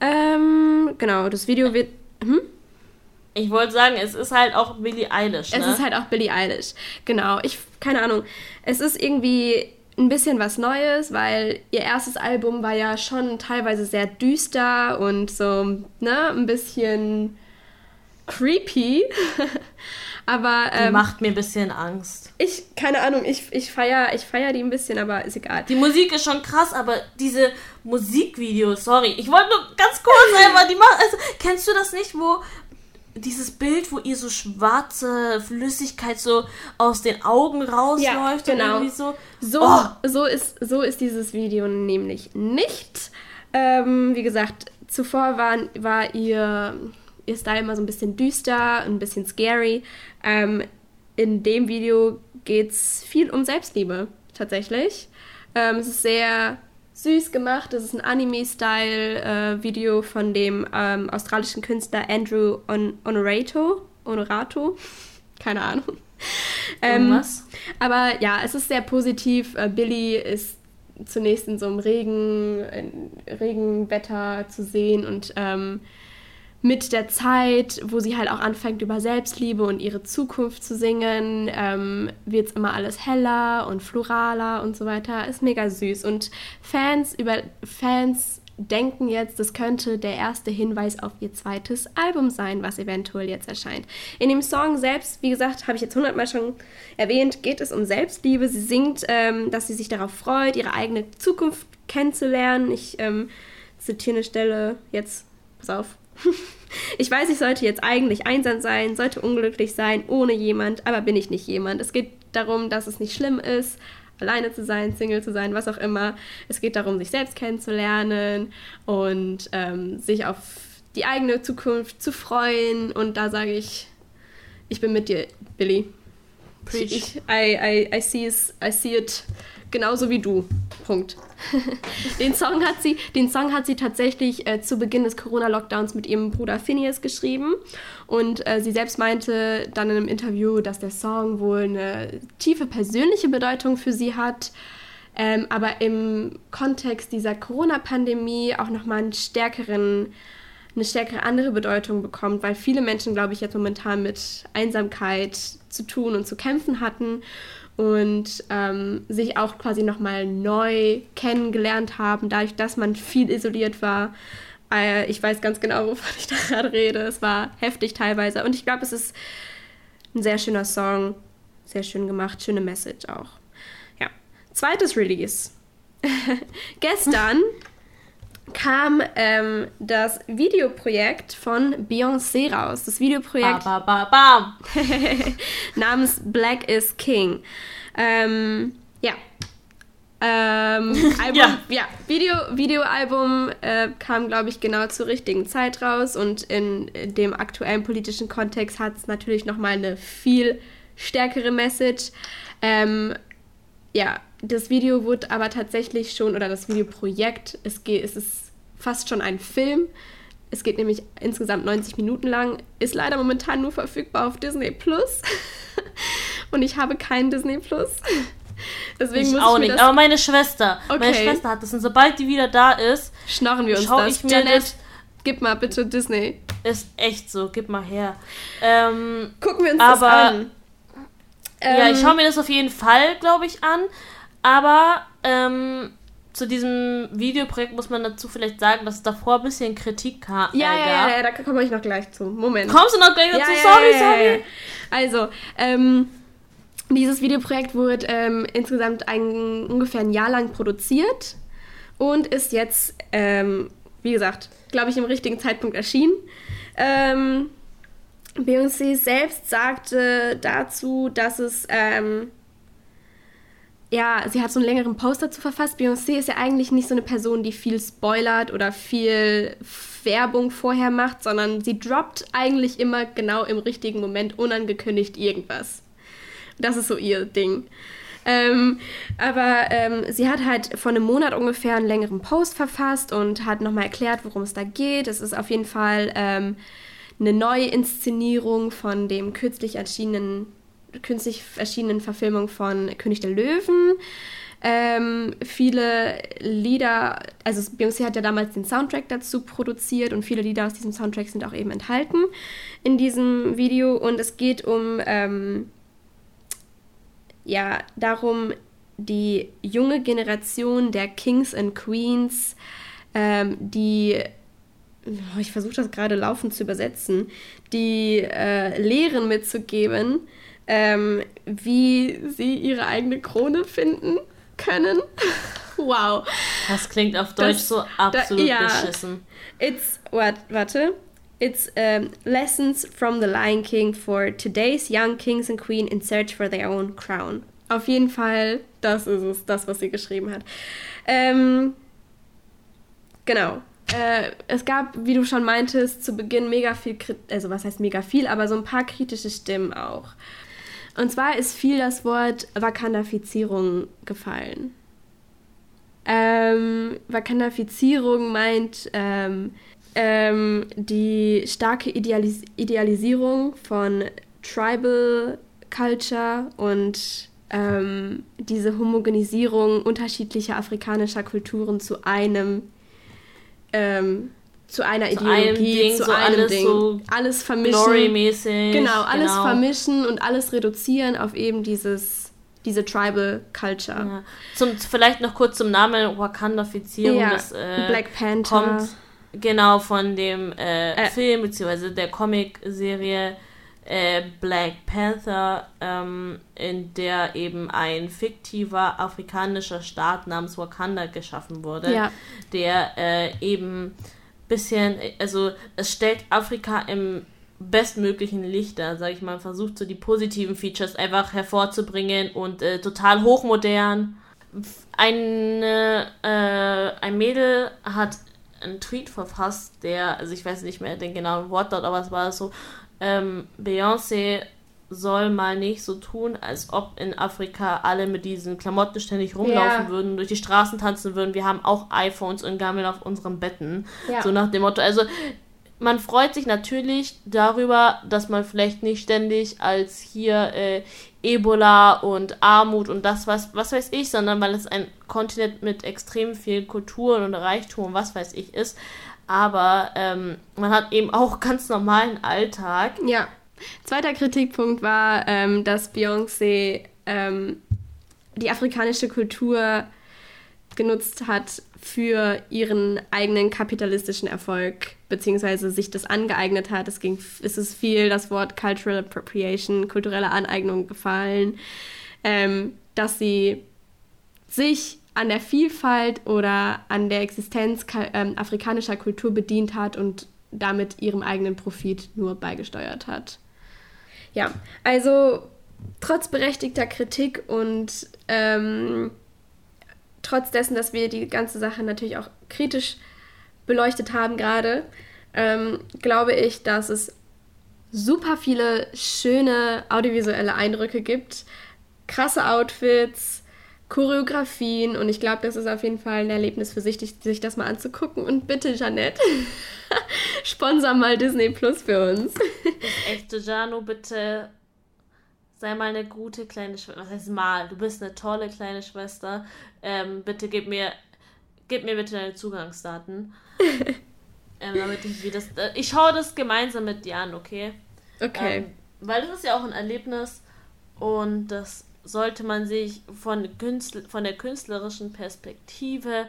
Ähm, genau, das Video wird. Hm? Ich wollte sagen, es ist halt auch Billie Eilish. Ne? Es ist halt auch Billie Eilish. Genau. Ich, keine Ahnung. Es ist irgendwie ein bisschen was Neues, weil ihr erstes Album war ja schon teilweise sehr düster und so, ne, ein bisschen creepy. aber. Die Ähm, macht mir ein bisschen Angst. ich, keine Ahnung, ich, ich feiere ich feier die ein bisschen, aber ist egal. Die Musik ist schon krass, aber diese Musikvideos, sorry, ich wollte nur ganz kurz einfach die machen. Also, kennst du das nicht, wo dieses Bild, wo ihr so schwarze Flüssigkeit so aus den Augen rausläuft Ja, und genau. irgendwie so. So, Oh. so, ist, so ist dieses Video nämlich nicht. Ähm, wie gesagt, zuvor war, war ihr, ihr Style immer so ein bisschen düster, ein bisschen scary. Ähm, in dem Video geht es viel um Selbstliebe, tatsächlich. Ähm, es ist sehr süß gemacht. Es ist ein Anime-Style-Video von dem ähm, australischen Künstler Andrew On Honorato. Honorato? Keine Ahnung. Ähm, Irgendwas? aber ja, es ist sehr positiv. Äh, Billy ist zunächst in so einem Regen, Regenwetter zu sehen und ähm, mit der Zeit, wo sie halt auch anfängt, über Selbstliebe und ihre Zukunft zu singen, ähm, wird es immer alles heller und floraler und so weiter. Ist mega süß. Und Fans über Fans denken jetzt, das könnte der erste Hinweis auf ihr zweites Album sein, was eventuell jetzt erscheint. In dem Song selbst, wie gesagt, habe ich jetzt hundertmal schon erwähnt, geht es um Selbstliebe. Sie singt, ähm, dass sie sich darauf freut, ihre eigene Zukunft kennenzulernen. Ich ähm, zitiere eine Stelle jetzt, pass auf. Ich weiß, ich sollte jetzt eigentlich einsam sein, sollte unglücklich sein, ohne jemand, aber bin ich nicht jemand. Es geht darum, dass es nicht schlimm ist, alleine zu sein, Single zu sein, was auch immer. Es geht darum, sich selbst kennenzulernen und ähm, sich auf die eigene Zukunft zu freuen. Und da sage ich, ich bin mit dir, Billy. Preach. Ich, I, I, I, see it, I see it genauso wie du. Punkt. den, Song hat sie, den Song hat sie tatsächlich äh, zu Beginn des Corona-Lockdowns mit ihrem Bruder Phineas geschrieben. Und äh, sie selbst meinte dann in einem Interview, dass der Song wohl eine tiefe persönliche Bedeutung für sie hat. Ähm, aber im Kontext dieser Corona-Pandemie auch nochmal einen stärkeren, eine stärkere andere Bedeutung bekommt, weil viele Menschen, glaube ich, jetzt momentan mit Einsamkeit zu tun und zu kämpfen hatten und ähm, sich auch quasi nochmal neu kennengelernt haben, dadurch, dass man viel isoliert war. Äh, ich weiß ganz genau, wovon ich da gerade rede. Es war heftig teilweise. Und ich glaube, es ist ein sehr schöner Song, sehr schön gemacht, schöne Message auch. Ja. Zweites Release. Gestern kam ähm, das Videoprojekt von Beyoncé raus. Das Videoprojekt Ba, ba, ba, namens Black is King. Ähm, ja, Ähm, Album, ja. ja, Video, Videoalbum äh, kam, glaube ich, genau zur richtigen Zeit raus und in, in dem aktuellen politischen Kontext hat es natürlich nochmal eine viel stärkere Message. Ähm, ja, das Video wurde aber tatsächlich schon, oder das Videoprojekt, es, geht, es ist fast schon ein Film. Es geht nämlich insgesamt 90 Minuten lang, ist leider momentan nur verfügbar auf Disney Plus. und ich habe keinen Disney Plus. Deswegen ich muss auch ich nicht. Aber meine Schwester, okay. meine Schwester hat das und sobald die wieder da ist, schnorren wir uns das. Ich mir Janet, das, gib mal bitte Disney. Ist echt so, gib mal her. Ähm, Gucken wir uns aber, das an. Ja, ich schaue mir das auf jeden Fall, glaube ich, an. Aber ähm, zu diesem Videoprojekt muss man dazu vielleicht sagen, dass es davor ein bisschen Kritik. Ja, äh, ja, ja, ja, da komme ich noch gleich zu. Moment. Kommst du noch gleich dazu? Ja, sorry, sorry. Also, ähm, dieses Videoprojekt wurde ähm, insgesamt ein, ungefähr ein Jahr lang produziert und ist jetzt, ähm, wie gesagt, glaube ich, im richtigen Zeitpunkt erschienen. Ähm, Beyoncé selbst sagte dazu, dass es, ähm, ja, sie hat so einen längeren Post dazu verfasst. Beyoncé ist ja eigentlich nicht so eine Person, die viel spoilert oder viel Werbung vorher macht, sondern sie droppt eigentlich immer genau im richtigen Moment unangekündigt irgendwas. Das ist so ihr Ding. Ähm, aber ähm, sie hat halt vor einem Monat ungefähr einen längeren Post verfasst und hat nochmal erklärt, worum es da geht. Es ist auf jeden Fall ähm, eine Neuinszenierung von dem kürzlich erschienenen, künstlich erschienenen Verfilmung von König der Löwen. Ähm, viele Lieder, also Beyoncé hat ja damals den Soundtrack dazu produziert und viele Lieder aus diesem Soundtrack sind auch eben enthalten in diesem Video und es geht um ähm, ja darum, die junge Generation der Kings and Queens, ähm, die oh, ich versuche das gerade laufend zu übersetzen, die äh, Lehren mitzugeben, ähm, wie sie ihre eigene Krone finden können. wow. Das klingt auf Deutsch das, so absolut da, ja, beschissen. It's, what, warte. It's um, lessons from the Lion King for today's young kings and queen in search for their own crown. Auf jeden Fall, das ist es, das, was sie geschrieben hat. Ähm, genau. Äh, es gab, wie du schon meintest, zu Beginn mega viel, also was heißt mega viel, aber so ein paar kritische Stimmen auch. Und zwar ist viel das Wort Wakandafizierung gefallen. Ähm, Wakandafizierung meint ähm, ähm, die starke Idealis Idealisierung von Tribal Culture und ähm, diese Homogenisierung unterschiedlicher afrikanischer Kulturen zu einem ähm, zu einer zu Ideologie, Ding, zu so einem alles Ding. So alles vermischen. Genau, alles genau. vermischen und alles reduzieren auf eben dieses, diese Tribal Culture. Ja. Zum, vielleicht noch kurz zum Namen Wakandafizierung. Ja, das, äh, Black Panther. Kommt genau von dem äh, äh. Film bzw. der Comic-Serie äh, Black Panther, ähm, in der eben ein fiktiver afrikanischer Staat namens Wakanda geschaffen wurde, ja. der äh, eben bisschen, also es stellt Afrika im bestmöglichen Licht dar, sag ich mal, versucht so die positiven Features einfach hervorzubringen und äh, total hochmodern. Eine, äh, ein Mädel hat einen Tweet verfasst, der, also ich weiß nicht mehr den genauen Wortlaut, aber es war so, ähm, Beyoncé soll mal nicht so tun, als ob in Afrika alle mit diesen Klamotten ständig rumlaufen ja. würden, durch die Straßen tanzen würden. Wir haben auch iPhones und gammeln auf unseren Betten. Ja. So nach dem Motto. Also man freut sich natürlich darüber, dass man vielleicht nicht ständig als hier äh, Ebola und Armut und das was, was weiß ich, sondern weil es ein Kontinent mit extrem viel Kultur und Reichtum, was weiß ich ist. Aber ähm, man hat eben auch ganz normalen Alltag. Ja. Zweiter Kritikpunkt war, ähm, dass Beyoncé ähm, die afrikanische Kultur genutzt hat für ihren eigenen kapitalistischen Erfolg, beziehungsweise sich das angeeignet hat. Es, ging, es ist viel das Wort Cultural Appropriation, kulturelle Aneignung gefallen, ähm, dass sie sich an der Vielfalt oder an der Existenz ähm, afrikanischer Kultur bedient hat und damit ihrem eigenen Profit nur beigesteuert hat. Ja, also trotz berechtigter Kritik und ähm, trotz dessen, dass wir die ganze Sache natürlich auch kritisch beleuchtet haben gerade, ähm, glaube ich, dass es super viele schöne audiovisuelle Eindrücke gibt, krasse Outfits, Choreografien und ich glaube, das ist auf jeden Fall ein Erlebnis für sich, sich das mal anzugucken. Und bitte, Janette, sponsor mal Disney Plus für uns. Das echte Jano, bitte sei mal eine gute kleine Schwester. Was heißt mal? Du bist eine tolle kleine Schwester. Ähm, bitte gib mir, gib mir bitte deine Zugangsdaten. ähm, damit ich wie das. Äh, ich schaue das gemeinsam mit dir an, okay? Okay. Ähm, weil das ist ja auch ein Erlebnis und das sollte man sich von, Künstler, von der künstlerischen Perspektive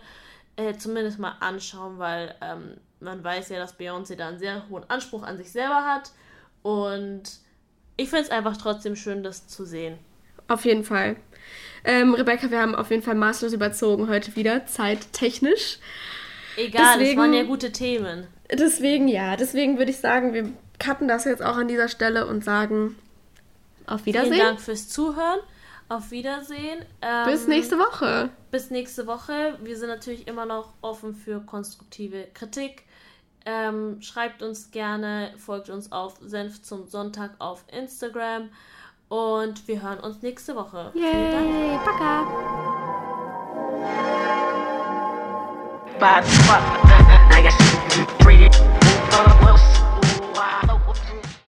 äh, zumindest mal anschauen, weil ähm, man weiß ja, dass Beyoncé da einen sehr hohen Anspruch an sich selber hat. Und ich finde es einfach trotzdem schön, das zu sehen. Auf jeden Fall. Ähm, Rebecca, wir haben auf jeden Fall maßlos überzogen heute wieder, zeittechnisch. Egal, deswegen, es waren ja gute Themen. Deswegen, ja, deswegen würde ich sagen, wir cutten das jetzt auch an dieser Stelle und sagen auf Wiedersehen. Vielen Dank fürs Zuhören. Auf Wiedersehen. Ähm, bis nächste Woche. Bis nächste Woche. Wir sind natürlich immer noch offen für konstruktive Kritik. Ähm, schreibt uns gerne, folgt uns auf Senf zum Sonntag auf Instagram und wir hören uns nächste Woche. Yay. Paka. Guess,